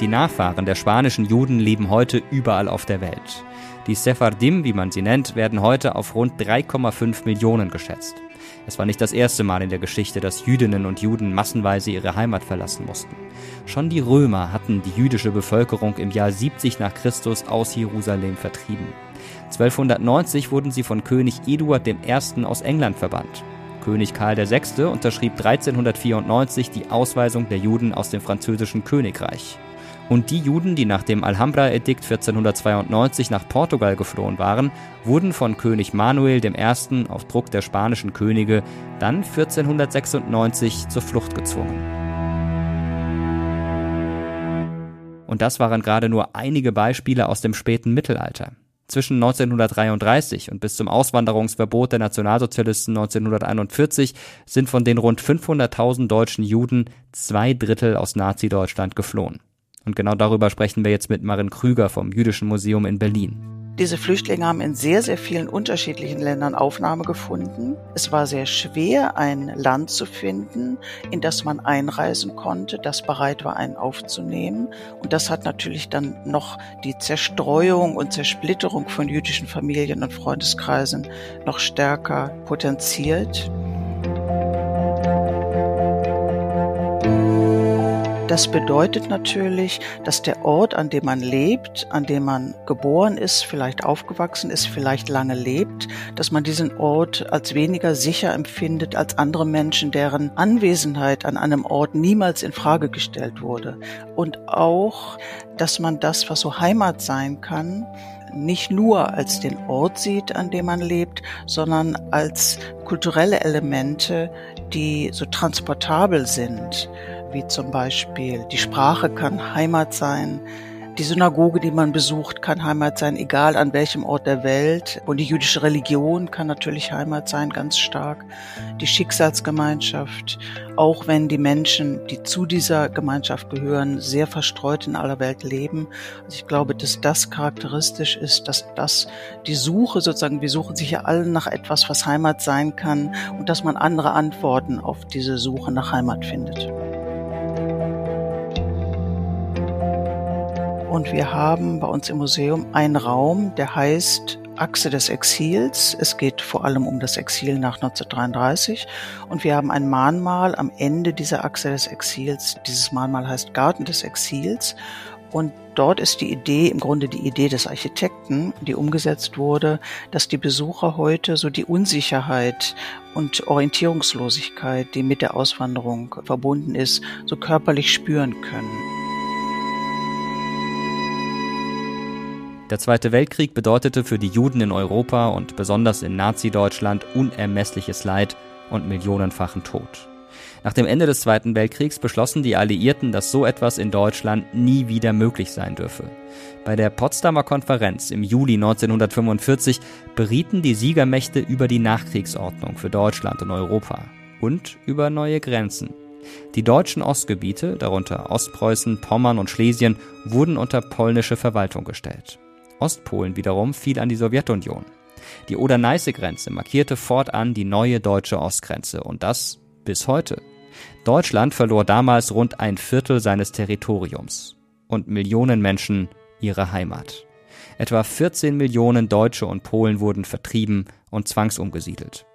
Speaker 5: Die Nachfahren der spanischen Juden leben heute überall auf der Welt. Die Sephardim, wie man sie nennt, werden heute auf rund 3,5 Millionen geschätzt. Es war nicht das erste Mal in der Geschichte, dass Jüdinnen und Juden massenweise ihre Heimat verlassen mussten. Schon die Römer hatten die jüdische Bevölkerung im Jahr 70 nach Christus aus Jerusalem vertrieben. 1290 wurden sie von König Eduard I. aus England verbannt. König Karl VI. unterschrieb 1394 die Ausweisung der Juden aus dem französischen Königreich. Und die Juden, die nach dem Alhambra-Edikt 1492 nach Portugal geflohen waren, wurden von König Manuel I. auf Druck der spanischen Könige dann 1496 zur Flucht gezwungen. Und das waren gerade nur einige Beispiele aus dem späten Mittelalter. Zwischen 1933 und bis zum Auswanderungsverbot der Nationalsozialisten 1941 sind von den rund 500.000 deutschen Juden zwei Drittel aus Nazi-Deutschland geflohen. Und genau darüber sprechen wir jetzt mit Marin Krüger vom Jüdischen Museum in Berlin.
Speaker 8: Diese Flüchtlinge haben in sehr, sehr vielen unterschiedlichen Ländern Aufnahme gefunden. Es war sehr schwer, ein Land zu finden, in das man einreisen konnte, das bereit war, einen aufzunehmen. Und das hat natürlich dann noch die Zerstreuung und Zersplitterung von jüdischen Familien und Freundeskreisen noch stärker potenziert. Das bedeutet natürlich, dass der Ort, an dem man lebt, an dem man geboren ist, vielleicht aufgewachsen ist, vielleicht lange lebt, dass man diesen Ort als weniger sicher empfindet als andere Menschen, deren Anwesenheit an einem Ort niemals in Frage gestellt wurde. Und auch, dass man das, was so Heimat sein kann, nicht nur als den Ort sieht, an dem man lebt, sondern als kulturelle Elemente, die so transportabel sind wie zum Beispiel die Sprache kann Heimat sein, die Synagoge, die man besucht, kann Heimat sein, egal an welchem Ort der Welt. Und die jüdische Religion kann natürlich Heimat sein, ganz stark. Die Schicksalsgemeinschaft, auch wenn die Menschen, die zu dieser Gemeinschaft gehören, sehr verstreut in aller Welt leben. Also ich glaube, dass das charakteristisch ist, dass das die Suche sozusagen, wir suchen sich ja alle nach etwas, was Heimat sein kann und dass man andere Antworten auf diese Suche nach Heimat findet. Und wir haben bei uns im Museum einen Raum, der heißt Achse des Exils. Es geht vor allem um das Exil nach 1933. Und wir haben ein Mahnmal am Ende dieser Achse des Exils. Dieses Mahnmal heißt Garten des Exils. Und dort ist die Idee, im Grunde die Idee des Architekten, die umgesetzt wurde, dass die Besucher heute so die Unsicherheit und Orientierungslosigkeit, die mit der Auswanderung verbunden ist, so körperlich spüren können.
Speaker 5: Der Zweite Weltkrieg bedeutete für die Juden in Europa und besonders in Nazi-Deutschland unermessliches Leid und millionenfachen Tod. Nach dem Ende des Zweiten Weltkriegs beschlossen die Alliierten, dass so etwas in Deutschland nie wieder möglich sein dürfe. Bei der Potsdamer Konferenz im Juli 1945 berieten die Siegermächte über die Nachkriegsordnung für Deutschland und Europa und über neue Grenzen. Die deutschen Ostgebiete, darunter Ostpreußen, Pommern und Schlesien, wurden unter polnische Verwaltung gestellt. Ostpolen wiederum fiel an die Sowjetunion. Die Oder-Neiße-Grenze markierte fortan die neue deutsche Ostgrenze und das bis heute. Deutschland verlor damals rund ein Viertel seines Territoriums und Millionen Menschen ihre Heimat. Etwa 14 Millionen Deutsche und Polen wurden vertrieben und zwangsumgesiedelt.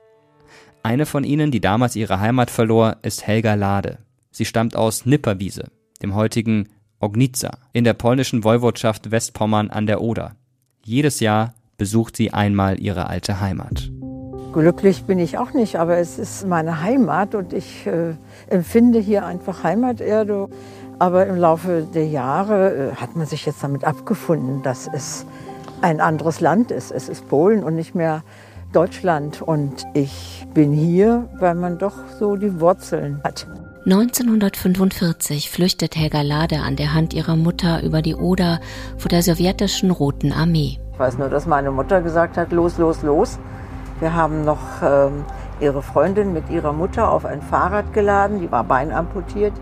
Speaker 5: Eine von ihnen, die damals ihre Heimat verlor, ist Helga Lade. Sie stammt aus Nipperwiese, dem heutigen Ognica in der polnischen Woiwodschaft Westpommern an der Oder. Jedes Jahr besucht sie einmal ihre alte Heimat.
Speaker 9: Glücklich bin ich auch nicht, aber es ist meine Heimat und ich äh, empfinde hier einfach Heimaterde. Aber im Laufe der Jahre äh, hat man sich jetzt damit abgefunden, dass es ein anderes Land ist. Es ist Polen und nicht mehr Deutschland. Und ich bin hier, weil man doch so die Wurzeln hat.
Speaker 1: 1945 flüchtet Helga Lade an der Hand ihrer Mutter über die Oder vor der sowjetischen Roten Armee.
Speaker 9: Ich weiß nur, dass meine Mutter gesagt hat, los, los, los. Wir haben noch ähm, ihre Freundin mit ihrer Mutter auf ein Fahrrad geladen, die war beinamputiert.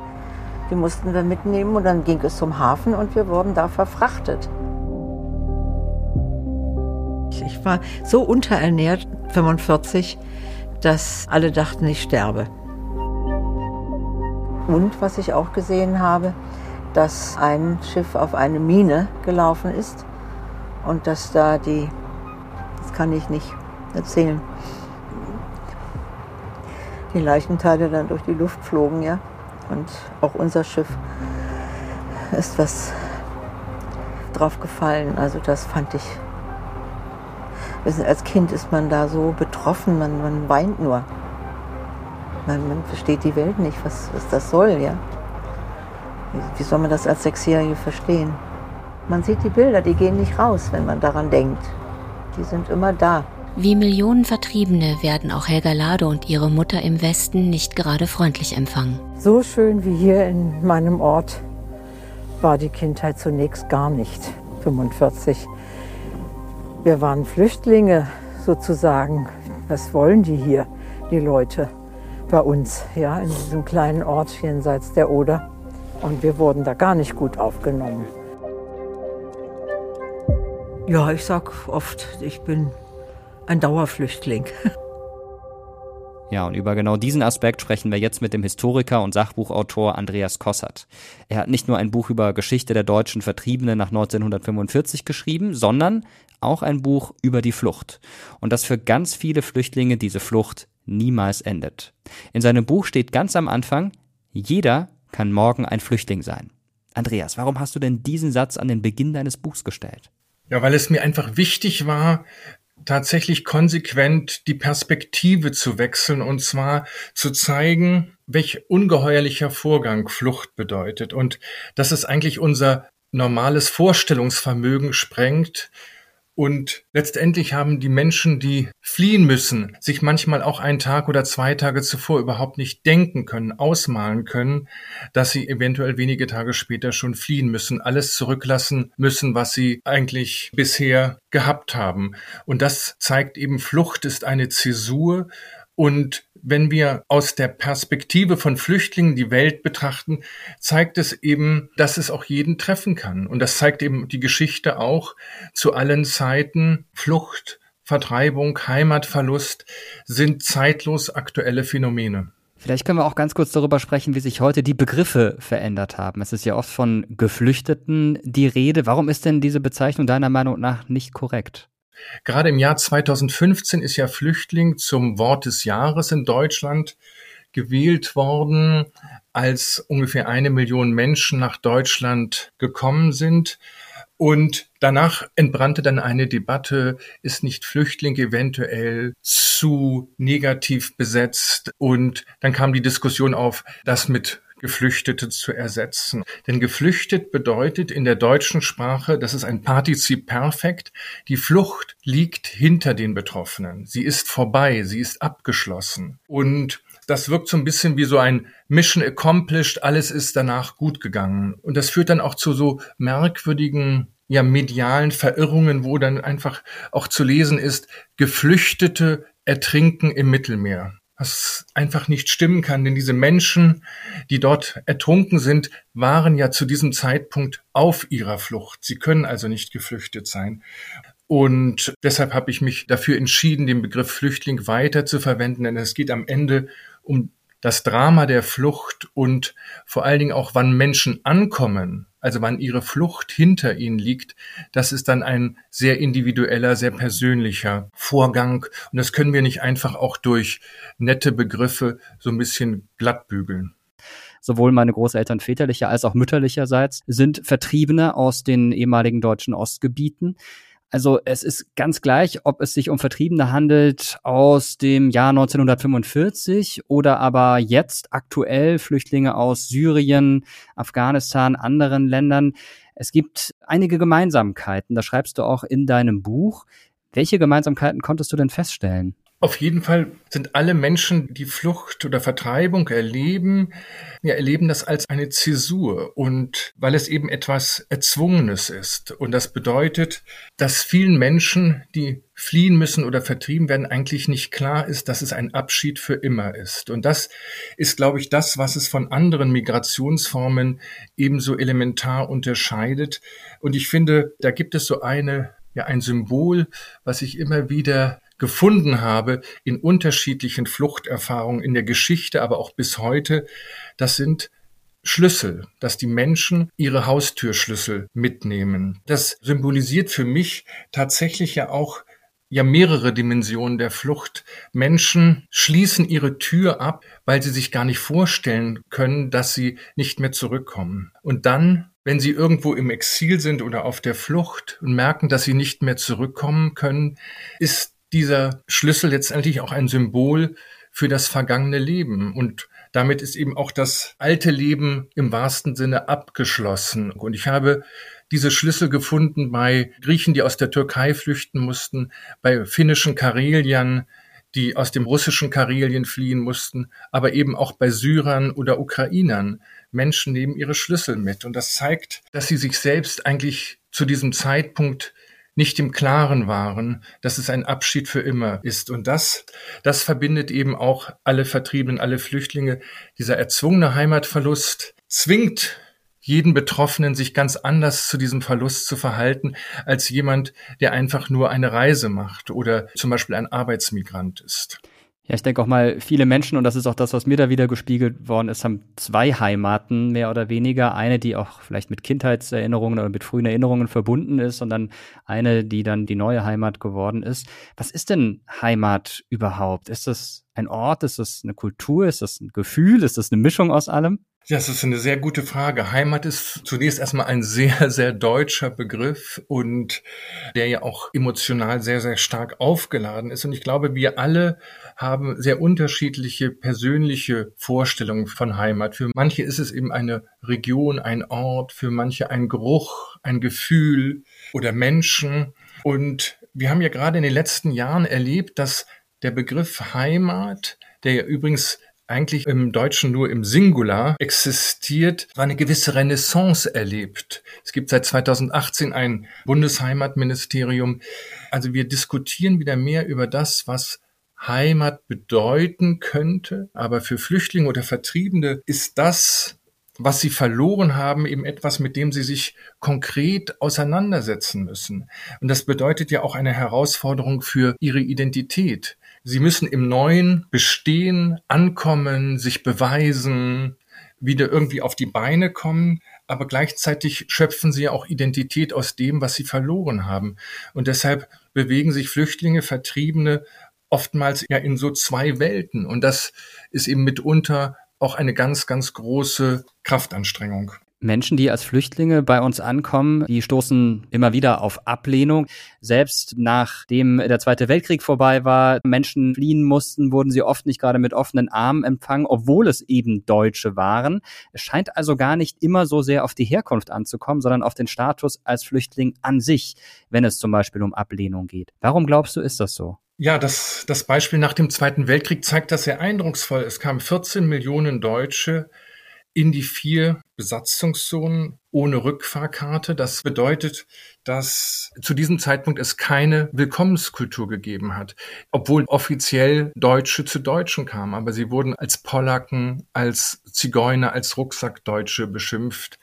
Speaker 9: Die mussten wir mitnehmen und dann ging es zum Hafen und wir wurden da verfrachtet. Ich war so unterernährt, 45, dass alle dachten, ich sterbe. Und was ich auch gesehen habe, dass ein Schiff auf eine Mine gelaufen ist und dass da die, das kann ich nicht erzählen, die Leichenteile dann durch die Luft flogen, ja. Und auch unser Schiff ist was drauf gefallen. Also das fand ich. Wissen, als Kind ist man da so betroffen, man, man weint nur. Man, man versteht die Welt nicht, was, was das soll, ja. Wie, wie soll man das als Sechsjährige verstehen? Man sieht die Bilder, die gehen nicht raus, wenn man daran denkt. Die sind immer da.
Speaker 1: Wie Millionen Vertriebene werden auch Helga Lade und ihre Mutter im Westen nicht gerade freundlich empfangen.
Speaker 9: So schön wie hier in meinem Ort war die Kindheit zunächst gar nicht. 45. Wir waren Flüchtlinge sozusagen. Was wollen die hier, die Leute bei uns, ja, in diesem kleinen Ort jenseits der Oder? Und wir wurden da gar nicht gut aufgenommen. Ja, ich sag oft, ich bin ein Dauerflüchtling.
Speaker 5: Ja, und über genau diesen Aspekt sprechen wir jetzt mit dem Historiker und Sachbuchautor Andreas Kossert. Er hat nicht nur ein Buch über Geschichte der deutschen Vertriebenen nach 1945 geschrieben, sondern auch ein Buch über die Flucht. Und dass für ganz viele Flüchtlinge diese Flucht niemals endet. In seinem Buch steht ganz am Anfang, jeder kann morgen ein Flüchtling sein. Andreas, warum hast du denn diesen Satz an den Beginn deines Buchs gestellt?
Speaker 10: Ja, weil es mir einfach wichtig war, tatsächlich konsequent die Perspektive zu wechseln und zwar zu zeigen, welch ungeheuerlicher Vorgang Flucht bedeutet und dass es eigentlich unser normales Vorstellungsvermögen sprengt, und letztendlich haben die Menschen, die fliehen müssen, sich manchmal auch einen Tag oder zwei Tage zuvor überhaupt nicht denken können, ausmalen können, dass sie eventuell wenige Tage später schon fliehen müssen, alles zurücklassen müssen, was sie eigentlich bisher gehabt haben. Und das zeigt eben, Flucht ist eine Zäsur und wenn wir aus der Perspektive von Flüchtlingen die Welt betrachten, zeigt es eben, dass es auch jeden treffen kann. Und das zeigt eben die Geschichte auch zu allen Zeiten. Flucht, Vertreibung, Heimatverlust sind zeitlos aktuelle Phänomene.
Speaker 5: Vielleicht können wir auch ganz kurz darüber sprechen, wie sich heute die Begriffe verändert haben. Es ist ja oft von Geflüchteten die Rede. Warum ist denn diese Bezeichnung deiner Meinung nach nicht korrekt?
Speaker 10: Gerade im Jahr 2015 ist ja Flüchtling zum Wort des Jahres in Deutschland gewählt worden, als ungefähr eine Million Menschen nach Deutschland gekommen sind. Und danach entbrannte dann eine Debatte, ist nicht Flüchtling eventuell zu negativ besetzt? Und dann kam die Diskussion auf, das mit Geflüchtete zu ersetzen. Denn geflüchtet bedeutet in der deutschen Sprache, das ist ein Partizip perfekt, die Flucht liegt hinter den Betroffenen. Sie ist vorbei, sie ist abgeschlossen. Und das wirkt so ein bisschen wie so ein Mission accomplished, alles ist danach gut gegangen. Und das führt dann auch zu so merkwürdigen ja, medialen Verirrungen, wo dann einfach auch zu lesen ist, Geflüchtete ertrinken im Mittelmeer was einfach nicht stimmen kann, denn diese Menschen, die dort ertrunken sind, waren ja zu diesem Zeitpunkt auf ihrer Flucht. Sie können also nicht geflüchtet sein. Und deshalb habe ich mich dafür entschieden, den Begriff Flüchtling weiter zu verwenden, denn es geht am Ende um das Drama der Flucht und vor allen Dingen auch, wann Menschen ankommen, also wann ihre Flucht hinter ihnen liegt, das ist dann ein sehr individueller, sehr persönlicher Vorgang. Und das können wir nicht einfach auch durch nette Begriffe so ein bisschen glattbügeln
Speaker 5: sowohl meine Großeltern väterlicher als auch mütterlicherseits sind Vertriebene aus den ehemaligen deutschen Ostgebieten. Also es ist ganz gleich, ob es sich um Vertriebene handelt aus dem Jahr 1945 oder aber jetzt aktuell Flüchtlinge aus Syrien, Afghanistan, anderen Ländern. Es gibt einige Gemeinsamkeiten, das schreibst du auch in deinem Buch. Welche Gemeinsamkeiten konntest du denn feststellen?
Speaker 10: Auf jeden Fall sind alle Menschen, die Flucht oder Vertreibung erleben, ja, erleben das als eine Zäsur und weil es eben etwas Erzwungenes ist. Und das bedeutet, dass vielen Menschen, die fliehen müssen oder vertrieben werden, eigentlich nicht klar ist, dass es ein Abschied für immer ist. Und das ist, glaube ich, das, was es von anderen Migrationsformen ebenso elementar unterscheidet. Und ich finde, da gibt es so eine ja ein Symbol, was ich immer wieder gefunden habe in unterschiedlichen Fluchterfahrungen in der Geschichte, aber auch bis heute, das sind Schlüssel, dass die Menschen ihre Haustürschlüssel mitnehmen. Das symbolisiert für mich tatsächlich ja auch ja mehrere Dimensionen der Flucht. Menschen schließen ihre Tür ab, weil sie sich gar nicht vorstellen können, dass sie nicht mehr zurückkommen. Und dann, wenn sie irgendwo im Exil sind oder auf der Flucht und merken, dass sie nicht mehr zurückkommen können, ist dieser Schlüssel letztendlich auch ein Symbol für das vergangene Leben. Und damit ist eben auch das alte Leben im wahrsten Sinne abgeschlossen. Und ich habe diese Schlüssel gefunden bei Griechen, die aus der Türkei flüchten mussten, bei finnischen Kareliern, die aus dem russischen Karelien fliehen mussten, aber eben auch bei Syrern oder Ukrainern. Menschen nehmen ihre Schlüssel mit. Und das zeigt, dass sie sich selbst eigentlich zu diesem Zeitpunkt nicht im Klaren waren, dass es ein Abschied für immer ist. Und das, das verbindet eben auch alle Vertriebenen, alle Flüchtlinge. Dieser erzwungene Heimatverlust zwingt jeden Betroffenen, sich ganz anders zu diesem Verlust zu verhalten, als jemand, der einfach nur eine Reise macht oder zum Beispiel ein Arbeitsmigrant ist.
Speaker 5: Ja, ich denke auch mal, viele Menschen, und das ist auch das, was mir da wieder gespiegelt worden ist, haben zwei Heimaten, mehr oder weniger. Eine, die auch vielleicht mit Kindheitserinnerungen oder mit frühen Erinnerungen verbunden ist, und dann eine, die dann die neue Heimat geworden ist. Was ist denn Heimat überhaupt? Ist das ein Ort? Ist das eine Kultur? Ist das ein Gefühl? Ist das eine Mischung aus allem?
Speaker 10: Das ist eine sehr gute Frage. Heimat ist zunächst erstmal ein sehr, sehr deutscher Begriff und der ja auch emotional sehr, sehr stark aufgeladen ist. Und ich glaube, wir alle haben sehr unterschiedliche persönliche Vorstellungen von Heimat. Für manche ist es eben eine Region, ein Ort, für manche ein Geruch, ein Gefühl oder Menschen. Und wir haben ja gerade in den letzten Jahren erlebt, dass der Begriff Heimat, der ja übrigens eigentlich im Deutschen nur im Singular existiert, eine gewisse Renaissance erlebt. Es gibt seit 2018 ein Bundesheimatministerium. Also wir diskutieren wieder mehr über das, was Heimat bedeuten könnte. Aber für Flüchtlinge oder Vertriebene ist das, was sie verloren haben, eben etwas, mit dem sie sich konkret auseinandersetzen müssen. Und das bedeutet ja auch eine Herausforderung für ihre Identität. Sie müssen im Neuen bestehen, ankommen, sich beweisen, wieder irgendwie auf die Beine kommen, aber gleichzeitig schöpfen sie auch Identität aus dem, was sie verloren haben. Und deshalb bewegen sich Flüchtlinge, Vertriebene oftmals ja in so zwei Welten. Und das ist eben mitunter auch eine ganz, ganz große Kraftanstrengung.
Speaker 5: Menschen, die als Flüchtlinge bei uns ankommen, die stoßen immer wieder auf Ablehnung. Selbst nachdem der Zweite Weltkrieg vorbei war, Menschen fliehen mussten, wurden sie oft nicht gerade mit offenen Armen empfangen, obwohl es eben Deutsche waren. Es scheint also gar nicht immer so sehr auf die Herkunft anzukommen, sondern auf den Status als Flüchtling an sich, wenn es zum Beispiel um Ablehnung geht. Warum glaubst du, ist das so?
Speaker 10: Ja, das, das Beispiel nach dem Zweiten Weltkrieg zeigt das sehr eindrucksvoll. Es kamen 14 Millionen Deutsche in die vier Besatzungszonen ohne Rückfahrkarte. Das bedeutet, dass zu diesem Zeitpunkt es keine Willkommenskultur gegeben hat, obwohl offiziell Deutsche zu Deutschen kamen. Aber sie wurden als Polacken, als Zigeuner, als Rucksackdeutsche beschimpft.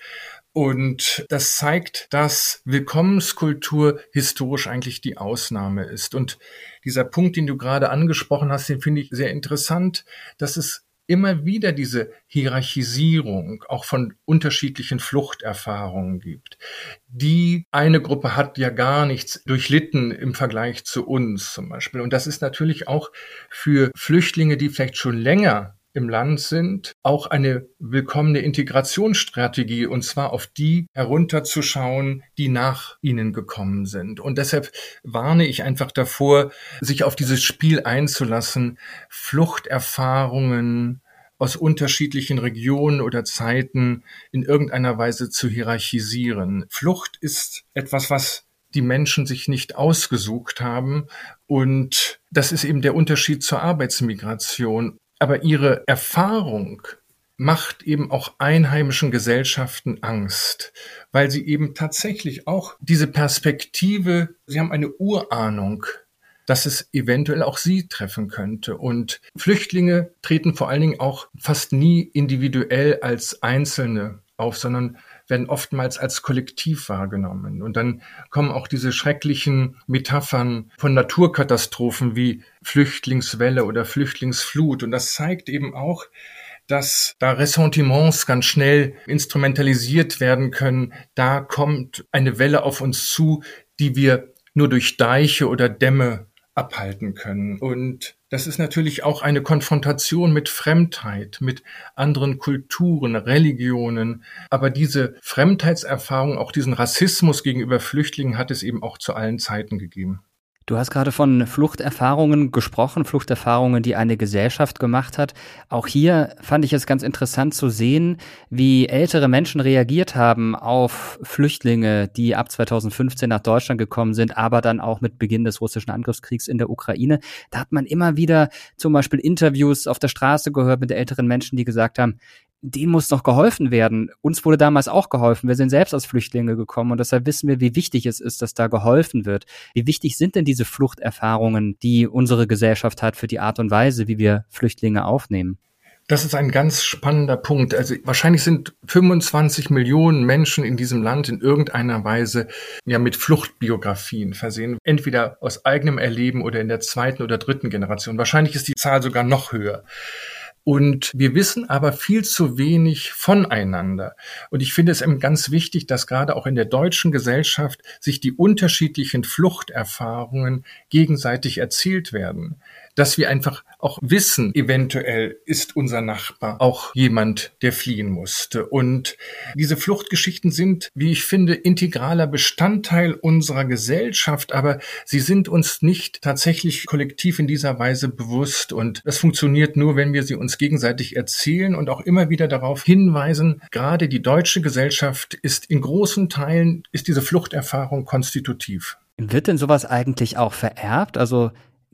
Speaker 10: Und das zeigt, dass Willkommenskultur historisch eigentlich die Ausnahme ist. Und dieser Punkt, den du gerade angesprochen hast, den finde ich sehr interessant, dass es immer wieder diese Hierarchisierung auch von unterschiedlichen Fluchterfahrungen gibt. Die eine Gruppe hat ja gar nichts durchlitten im Vergleich zu uns zum Beispiel. Und das ist natürlich auch für Flüchtlinge, die vielleicht schon länger im Land sind, auch eine willkommene Integrationsstrategie, und zwar auf die herunterzuschauen, die nach ihnen gekommen sind. Und deshalb warne ich einfach davor, sich auf dieses Spiel einzulassen, Fluchterfahrungen aus unterschiedlichen Regionen oder Zeiten in irgendeiner Weise zu hierarchisieren. Flucht ist etwas, was die Menschen sich nicht ausgesucht haben. Und das ist eben der Unterschied zur Arbeitsmigration. Aber ihre Erfahrung macht eben auch einheimischen Gesellschaften Angst, weil sie eben tatsächlich auch diese Perspektive, sie haben eine Urahnung, dass es eventuell auch sie treffen könnte. Und Flüchtlinge treten vor allen Dingen auch fast nie individuell als Einzelne auf, sondern werden oftmals als Kollektiv wahrgenommen. Und dann kommen auch diese schrecklichen Metaphern von Naturkatastrophen wie Flüchtlingswelle oder Flüchtlingsflut. Und das zeigt eben auch, dass da Ressentiments ganz schnell instrumentalisiert werden können. Da kommt eine Welle auf uns zu, die wir nur durch Deiche oder Dämme abhalten können. Und das ist natürlich auch eine Konfrontation mit Fremdheit, mit anderen Kulturen, Religionen. Aber diese Fremdheitserfahrung, auch diesen Rassismus gegenüber Flüchtlingen hat es eben auch zu allen Zeiten gegeben.
Speaker 5: Du hast gerade von Fluchterfahrungen gesprochen, Fluchterfahrungen, die eine Gesellschaft gemacht hat. Auch hier fand ich es ganz interessant zu sehen, wie ältere Menschen reagiert haben auf Flüchtlinge, die ab 2015 nach Deutschland gekommen sind, aber dann auch mit Beginn des russischen Angriffskriegs in der Ukraine. Da hat man immer wieder zum Beispiel Interviews auf der Straße gehört mit älteren Menschen, die gesagt haben, denen muss doch geholfen werden. Uns wurde damals auch geholfen. Wir sind selbst als Flüchtlinge gekommen und deshalb wissen wir, wie wichtig es ist, dass da geholfen wird. Wie wichtig sind denn diese Fluchterfahrungen, die unsere Gesellschaft hat für die Art und Weise, wie wir Flüchtlinge aufnehmen?
Speaker 10: Das ist ein ganz spannender Punkt. Also wahrscheinlich sind 25 Millionen Menschen in diesem Land in irgendeiner Weise ja mit Fluchtbiografien versehen, entweder aus eigenem Erleben oder in der zweiten oder dritten Generation. Wahrscheinlich ist die Zahl sogar noch höher. Und wir wissen aber viel zu wenig voneinander. Und ich finde es eben ganz wichtig, dass gerade auch in der deutschen Gesellschaft sich die unterschiedlichen Fluchterfahrungen gegenseitig erzählt werden dass wir einfach auch wissen, eventuell ist unser Nachbar auch jemand, der fliehen musste. Und diese Fluchtgeschichten sind, wie ich finde, integraler Bestandteil unserer Gesellschaft, aber sie sind uns nicht tatsächlich kollektiv in dieser Weise bewusst. Und das funktioniert nur, wenn wir sie uns gegenseitig erzählen und auch immer wieder darauf hinweisen, gerade die deutsche Gesellschaft ist in großen Teilen, ist diese Fluchterfahrung konstitutiv.
Speaker 5: Wird denn sowas eigentlich auch vererbt? Also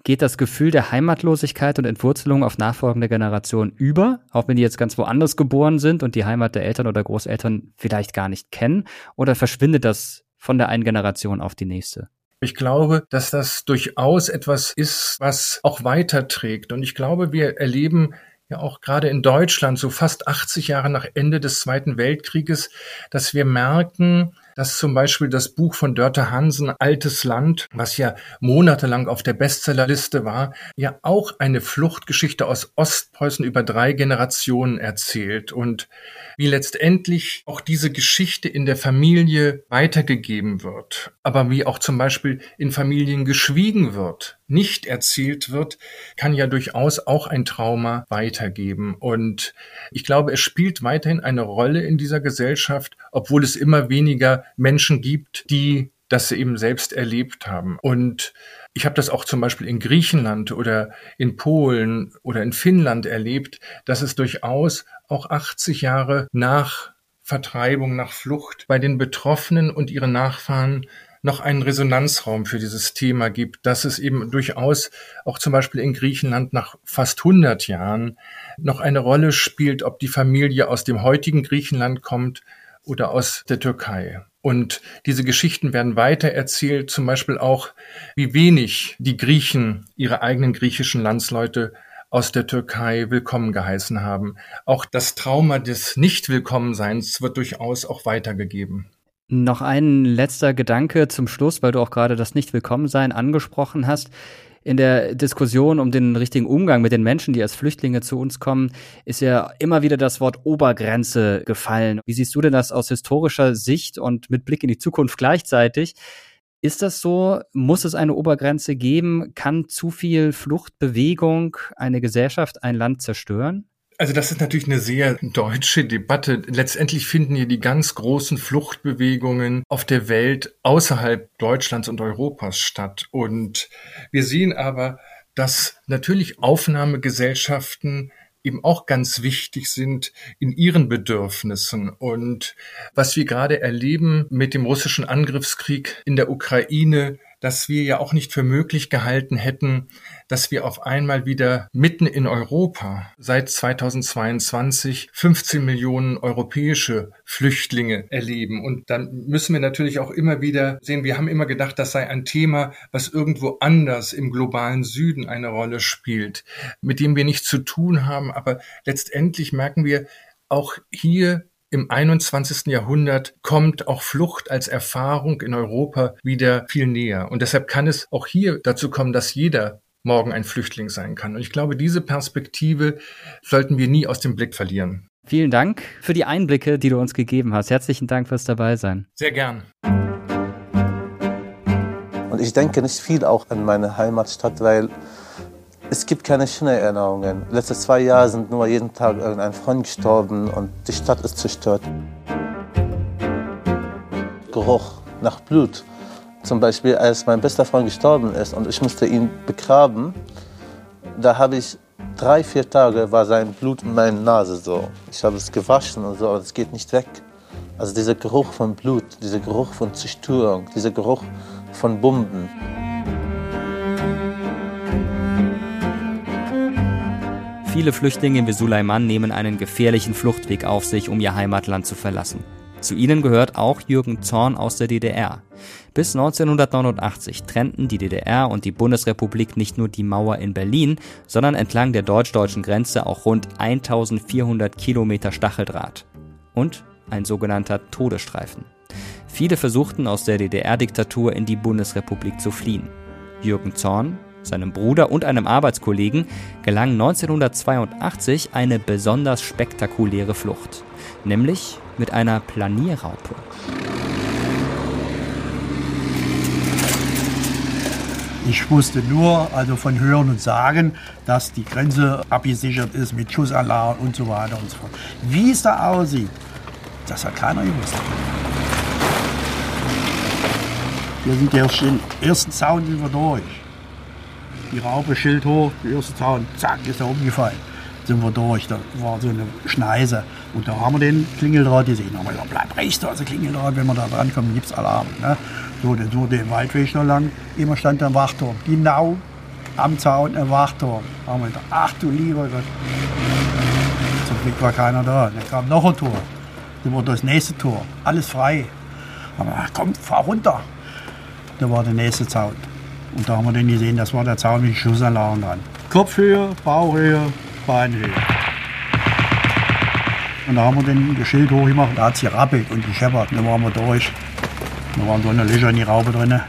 Speaker 5: geht das Gefühl der Heimatlosigkeit und Entwurzelung auf nachfolgende Generationen über, auch wenn die jetzt ganz woanders geboren sind und die Heimat der Eltern oder Großeltern vielleicht gar nicht kennen, oder verschwindet das von der einen Generation auf die nächste?
Speaker 10: Ich glaube, dass das durchaus etwas ist, was auch weiterträgt. Und ich glaube, wir erleben ja auch gerade in Deutschland, so fast 80 Jahre nach Ende des Zweiten Weltkrieges, dass wir merken, dass zum Beispiel das Buch von Dörte Hansen, Altes Land, was ja monatelang auf der Bestsellerliste war, ja auch eine Fluchtgeschichte aus Ostpreußen über drei Generationen erzählt und wie letztendlich auch diese Geschichte in der Familie weitergegeben wird, aber wie auch zum Beispiel in Familien geschwiegen wird, nicht erzählt wird, kann ja durchaus auch ein Trauma weitergeben. Und ich glaube, es spielt weiterhin eine Rolle in dieser Gesellschaft, obwohl es immer weniger Menschen gibt, die das eben selbst erlebt haben. Und ich habe das auch zum Beispiel in Griechenland oder in Polen oder in Finnland erlebt, dass es durchaus auch 80 Jahre nach Vertreibung, nach Flucht bei den Betroffenen und ihren Nachfahren noch einen Resonanzraum für dieses Thema gibt, dass es eben durchaus auch zum Beispiel in Griechenland nach fast 100 Jahren noch eine Rolle spielt, ob die Familie aus dem heutigen Griechenland kommt oder aus der Türkei. Und diese Geschichten werden weiter erzählt, zum Beispiel auch, wie wenig die Griechen ihre eigenen griechischen Landsleute aus der Türkei willkommen geheißen haben. Auch das Trauma des Nicht-Willkommenseins wird durchaus auch weitergegeben.
Speaker 5: Noch ein letzter Gedanke zum Schluss, weil du auch gerade das Nicht-Willkommensein angesprochen hast in der Diskussion um den richtigen Umgang mit den Menschen, die als Flüchtlinge zu uns kommen, ist ja immer wieder das Wort Obergrenze gefallen. Wie siehst du denn das aus historischer Sicht und mit Blick in die Zukunft gleichzeitig? Ist das so? Muss es eine Obergrenze geben? Kann zu viel Fluchtbewegung eine Gesellschaft, ein Land zerstören?
Speaker 10: Also das ist natürlich eine sehr deutsche Debatte. Letztendlich finden hier die ganz großen Fluchtbewegungen auf der Welt außerhalb Deutschlands und Europas statt. Und wir sehen aber, dass natürlich Aufnahmegesellschaften eben auch ganz wichtig sind in ihren Bedürfnissen. Und was wir gerade erleben mit dem russischen Angriffskrieg in der Ukraine, dass wir ja auch nicht für möglich gehalten hätten, dass wir auf einmal wieder mitten in Europa seit 2022 15 Millionen europäische Flüchtlinge erleben. Und dann müssen wir natürlich auch immer wieder sehen, wir haben immer gedacht, das sei ein Thema, was irgendwo anders im globalen Süden eine Rolle spielt, mit dem wir nichts zu tun haben. Aber letztendlich merken wir, auch hier im 21. Jahrhundert kommt auch Flucht als Erfahrung in Europa wieder viel näher. Und deshalb kann es auch hier dazu kommen, dass jeder morgen ein Flüchtling sein kann. Und ich glaube, diese Perspektive sollten wir nie aus dem Blick verlieren.
Speaker 5: Vielen Dank für die Einblicke, die du uns gegeben hast. Herzlichen Dank fürs Dabeisein.
Speaker 10: Sehr gern.
Speaker 3: Und ich denke nicht viel auch an meine Heimatstadt, weil es gibt keine schönen Erinnerungen. Letzte zwei Jahre sind nur jeden Tag irgendein Freund gestorben und die Stadt ist zerstört. Geruch nach Blut. Zum Beispiel, als mein bester Freund gestorben ist und ich musste ihn begraben, da habe ich drei, vier Tage war sein Blut in meiner Nase so. Ich habe es gewaschen und so, aber es geht nicht weg. Also dieser Geruch von Blut, dieser Geruch von Zerstörung, dieser Geruch von Bomben.
Speaker 5: Viele Flüchtlinge wie Suleiman nehmen einen gefährlichen Fluchtweg auf sich, um ihr Heimatland zu verlassen. Zu ihnen gehört auch Jürgen Zorn aus der DDR. Bis 1989 trennten die DDR und die Bundesrepublik nicht nur die Mauer in Berlin, sondern entlang der deutsch-deutschen Grenze auch rund 1400 Kilometer Stacheldraht. Und ein sogenannter Todesstreifen. Viele versuchten aus der DDR-Diktatur in die Bundesrepublik zu fliehen. Jürgen Zorn seinem Bruder und einem Arbeitskollegen gelang 1982 eine besonders spektakuläre Flucht, nämlich mit einer Planierraupe.
Speaker 11: Ich wusste nur, also von Hören und Sagen, dass die Grenze abgesichert ist mit Schussalarm und so weiter und so fort. Wie es da aussieht, das hat keiner gewusst. Wir sind erst im ersten Zaun sind wir durch die Raupe Schild hoch, der erste Zaun, zack, ist er umgefallen. Sind wir durch, da war so eine Schneise. Und da haben wir den Klingeldraht gesehen. Haben wir gesagt, bleib rechts, da ist der Klingeldraht, wenn wir da dran kommen, gibt es Alarm. Ne? So, dann so den Waldweg noch lang, immer stand der Wachturm. Genau am Zaun ein Wachturm. Da haben wir gedacht, ach du lieber Gott. Zum Glück war keiner da. Dann kam noch ein Tor. Dann war das nächste Tor. Alles frei. Aber komm, fahr runter. Da war der nächste Zaun. Und da haben wir dann gesehen, das war der Zaun mit Schussalarm dran. Kopfhöhe, Bauchhöhe, Beinhöhe. Und da haben wir dann das Schild hochgemacht, da hat es gerappelt und gescheppert. Dann waren wir durch. Da waren so eine Löcher in die Raube drin.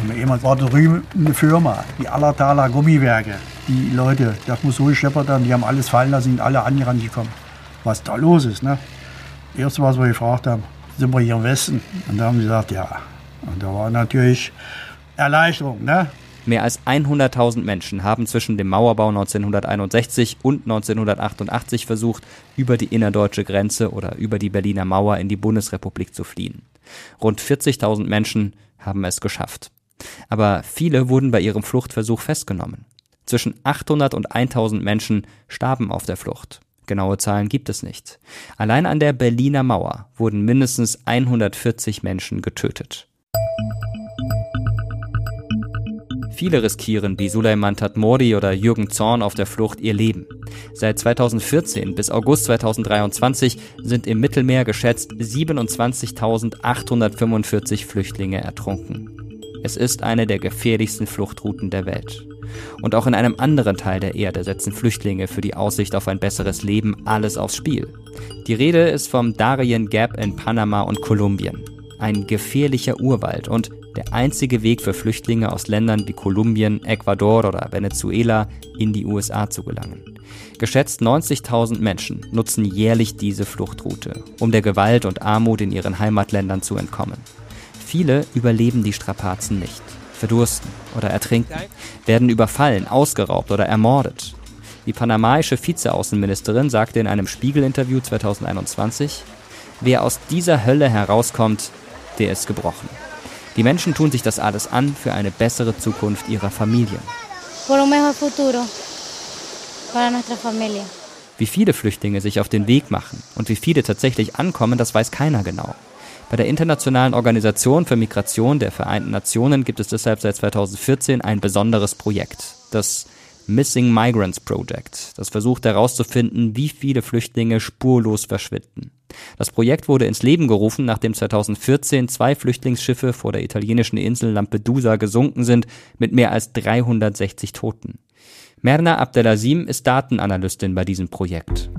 Speaker 11: Und jemand war drüben eine Firma, die Allertaler Gummiwerke. Die Leute, das muss so gescheppert haben, die haben alles fallen lassen, sind alle angerannt gekommen. Was da los ist, ne? Erste, was wir gefragt haben, sind wir hier im Westen? Und da haben sie gesagt, ja. Und da war natürlich Erleichterung, ne?
Speaker 5: Mehr als 100.000 Menschen haben zwischen dem Mauerbau 1961 und 1988 versucht, über die innerdeutsche Grenze oder über die Berliner Mauer in die Bundesrepublik zu fliehen. Rund 40.000 Menschen haben es geschafft. Aber viele wurden bei ihrem Fluchtversuch festgenommen. Zwischen 800 und 1000 Menschen starben auf der Flucht. Genaue Zahlen gibt es nicht. Allein an der Berliner Mauer wurden mindestens 140 Menschen getötet. Viele riskieren wie Suleiman Tatmori oder Jürgen Zorn auf der Flucht ihr Leben. Seit 2014 bis August 2023 sind im Mittelmeer geschätzt 27.845 Flüchtlinge ertrunken. Es ist eine der gefährlichsten Fluchtrouten der Welt. Und auch in einem anderen Teil der Erde setzen Flüchtlinge für die Aussicht auf ein besseres Leben alles aufs Spiel. Die Rede ist vom Darien Gap in Panama und Kolumbien. Ein gefährlicher Urwald und der einzige Weg für Flüchtlinge aus Ländern wie Kolumbien, Ecuador oder Venezuela in die USA zu gelangen. Geschätzt 90.000 Menschen nutzen jährlich diese Fluchtroute, um der Gewalt und Armut in ihren Heimatländern zu entkommen. Viele überleben die Strapazen nicht, verdursten oder ertrinken, werden überfallen, ausgeraubt oder ermordet. Die panamaische Vizeaußenministerin sagte in einem Spiegel-Interview 2021, wer aus dieser Hölle herauskommt, der ist gebrochen. Die Menschen tun sich das alles an für eine bessere Zukunft ihrer Familien. Wie viele Flüchtlinge sich auf den Weg machen und wie viele tatsächlich ankommen, das weiß keiner genau. Bei der Internationalen Organisation für Migration der Vereinten Nationen gibt es deshalb seit 2014 ein besonderes Projekt, das Missing Migrants Project, das versucht herauszufinden, wie viele Flüchtlinge spurlos verschwinden. Das Projekt wurde ins Leben gerufen, nachdem 2014 zwei Flüchtlingsschiffe vor der italienischen Insel Lampedusa gesunken sind, mit mehr als 360 Toten. Merna Abdelazim ist Datenanalystin bei diesem Projekt.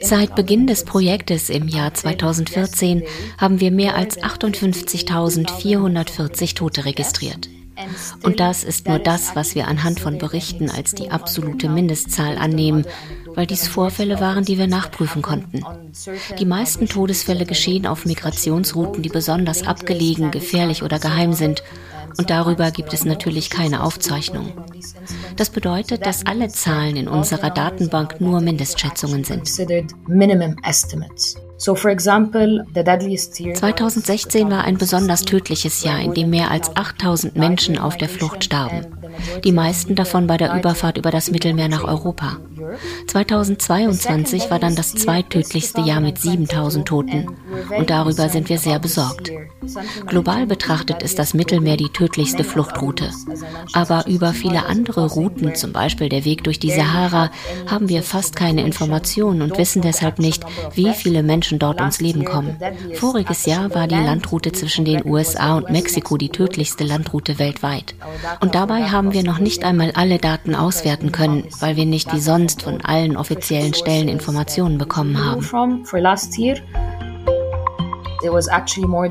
Speaker 12: Seit Beginn des Projektes im Jahr 2014 haben wir mehr als 58.440 Tote registriert. Und das ist nur das, was wir anhand von Berichten als die absolute Mindestzahl annehmen, weil dies Vorfälle waren, die wir nachprüfen konnten. Die meisten Todesfälle geschehen auf Migrationsrouten, die besonders abgelegen, gefährlich oder geheim sind. Und darüber gibt es natürlich keine Aufzeichnung. Das bedeutet, dass alle Zahlen in unserer Datenbank nur Mindestschätzungen sind. 2016 war ein besonders tödliches Jahr, in dem mehr als 8000 Menschen auf der Flucht starben. Die meisten davon bei der Überfahrt über das Mittelmeer nach Europa. 2022 war dann das zweittödlichste Jahr mit 7000 Toten. Und darüber sind wir sehr besorgt. Global betrachtet ist das Mittelmeer die tödlichste Fluchtroute. Aber über viele andere Routen, zum Beispiel der Weg durch die Sahara, haben wir fast keine Informationen und wissen deshalb nicht, wie viele Menschen dort ums Leben kommen. Voriges Jahr war die Landroute zwischen den USA und Mexiko die tödlichste Landroute weltweit. Und dabei haben wir noch nicht einmal alle Daten auswerten können, weil wir nicht wie sonst von allen offiziellen Stellen Informationen bekommen haben.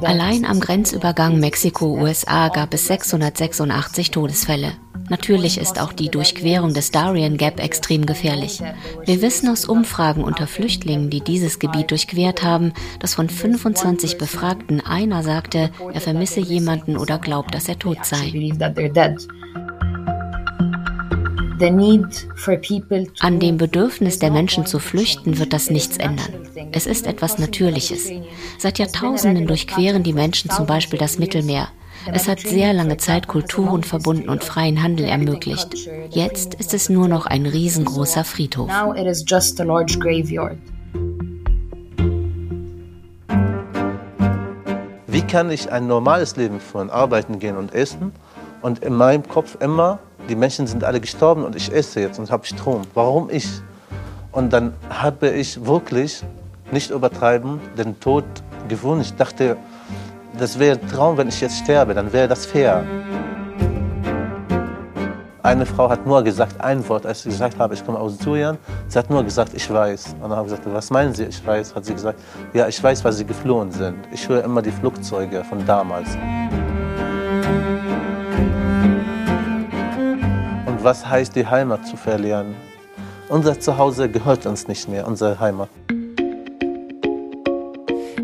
Speaker 12: Allein am Grenzübergang Mexiko-USA gab es 686 Todesfälle. Natürlich ist auch die Durchquerung des Darien Gap extrem gefährlich. Wir wissen aus Umfragen unter Flüchtlingen, die dieses Gebiet durchquert haben, dass von 25 Befragten einer sagte, er vermisse jemanden oder glaubt, dass er tot sei. An dem Bedürfnis der Menschen zu flüchten wird das nichts ändern. Es ist etwas Natürliches. Seit Jahrtausenden durchqueren die Menschen zum Beispiel das Mittelmeer. Es hat sehr lange Zeit Kulturen verbunden und freien Handel ermöglicht. Jetzt ist es nur noch ein riesengroßer Friedhof.
Speaker 3: Wie kann ich ein normales Leben führen, arbeiten gehen und essen und in meinem Kopf immer die Menschen sind alle gestorben und ich esse jetzt und habe Strom. Warum ich? Und dann habe ich wirklich, nicht übertreiben, den Tod gewünscht. Ich dachte, das wäre ein Traum, wenn ich jetzt sterbe, dann wäre das fair. Eine Frau hat nur gesagt, ein Wort, als ich gesagt habe, ich komme aus Syrien. Sie hat nur gesagt, ich weiß. Und dann habe ich gesagt, was meinen Sie, ich weiß? Hat sie gesagt, ja, ich weiß, weil Sie geflohen sind. Ich höre immer die Flugzeuge von damals. Was heißt die Heimat zu verlieren. Unser Zuhause gehört uns nicht mehr, unsere Heimat.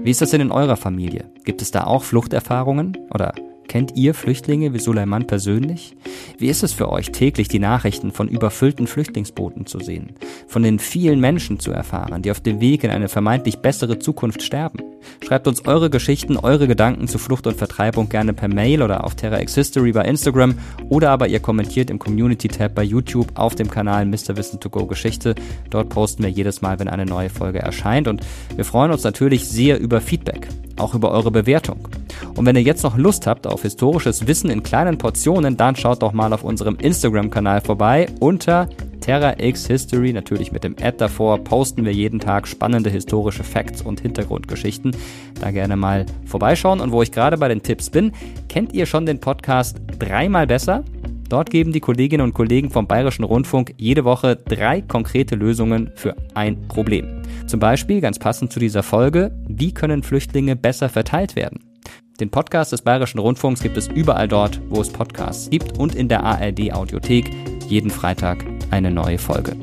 Speaker 5: Wie ist das denn in eurer Familie? Gibt es da auch Fluchterfahrungen? Oder kennt ihr Flüchtlinge wie Suleiman persönlich? Wie ist es für euch, täglich die Nachrichten von überfüllten Flüchtlingsbooten zu sehen? Von den vielen Menschen zu erfahren, die auf dem Weg in eine vermeintlich bessere Zukunft sterben? Schreibt uns eure Geschichten, eure Gedanken zu Flucht und Vertreibung gerne per Mail oder auf Terra X History bei Instagram oder aber ihr kommentiert im Community-Tab bei YouTube auf dem Kanal Mr. Wissen to Go Geschichte. Dort posten wir jedes Mal, wenn eine neue Folge erscheint und wir freuen uns natürlich sehr über Feedback, auch über eure Bewertung. Und wenn ihr jetzt noch Lust habt auf historisches Wissen in kleinen Portionen, dann schaut doch mal auf unserem Instagram-Kanal vorbei unter Terra X History, natürlich mit dem Ad davor, posten wir jeden Tag spannende historische Facts und Hintergrundgeschichten. Da gerne mal vorbeischauen. Und wo ich gerade bei den Tipps bin, kennt ihr schon den Podcast dreimal besser? Dort geben die Kolleginnen und Kollegen vom Bayerischen Rundfunk jede Woche drei konkrete Lösungen für ein Problem. Zum Beispiel, ganz passend zu dieser Folge, wie können Flüchtlinge besser verteilt werden? Den Podcast des Bayerischen Rundfunks gibt es überall dort, wo es Podcasts gibt und in der ARD Audiothek jeden Freitag eine neue Folge.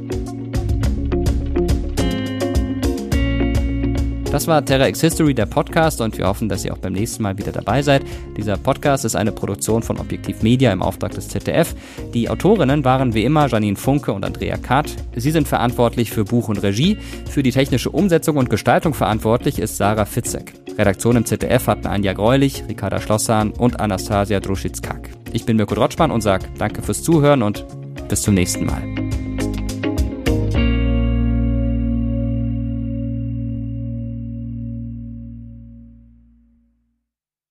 Speaker 5: Das war Terra X History, der Podcast, und wir hoffen, dass ihr auch beim nächsten Mal wieder dabei seid. Dieser Podcast ist eine Produktion von Objektiv Media im Auftrag des ZDF. Die Autorinnen waren wie immer Janine Funke und Andrea Kath. Sie sind verantwortlich für Buch und Regie. Für die technische Umsetzung und Gestaltung verantwortlich ist Sarah Fitzek. Redaktion im ZDF hatten Anja Greulich, Ricarda Schlossan und Anastasia Druschitz-Kack. Ich bin Mirko Drotschmann und sage danke fürs Zuhören und Bis zum nächsten Mal.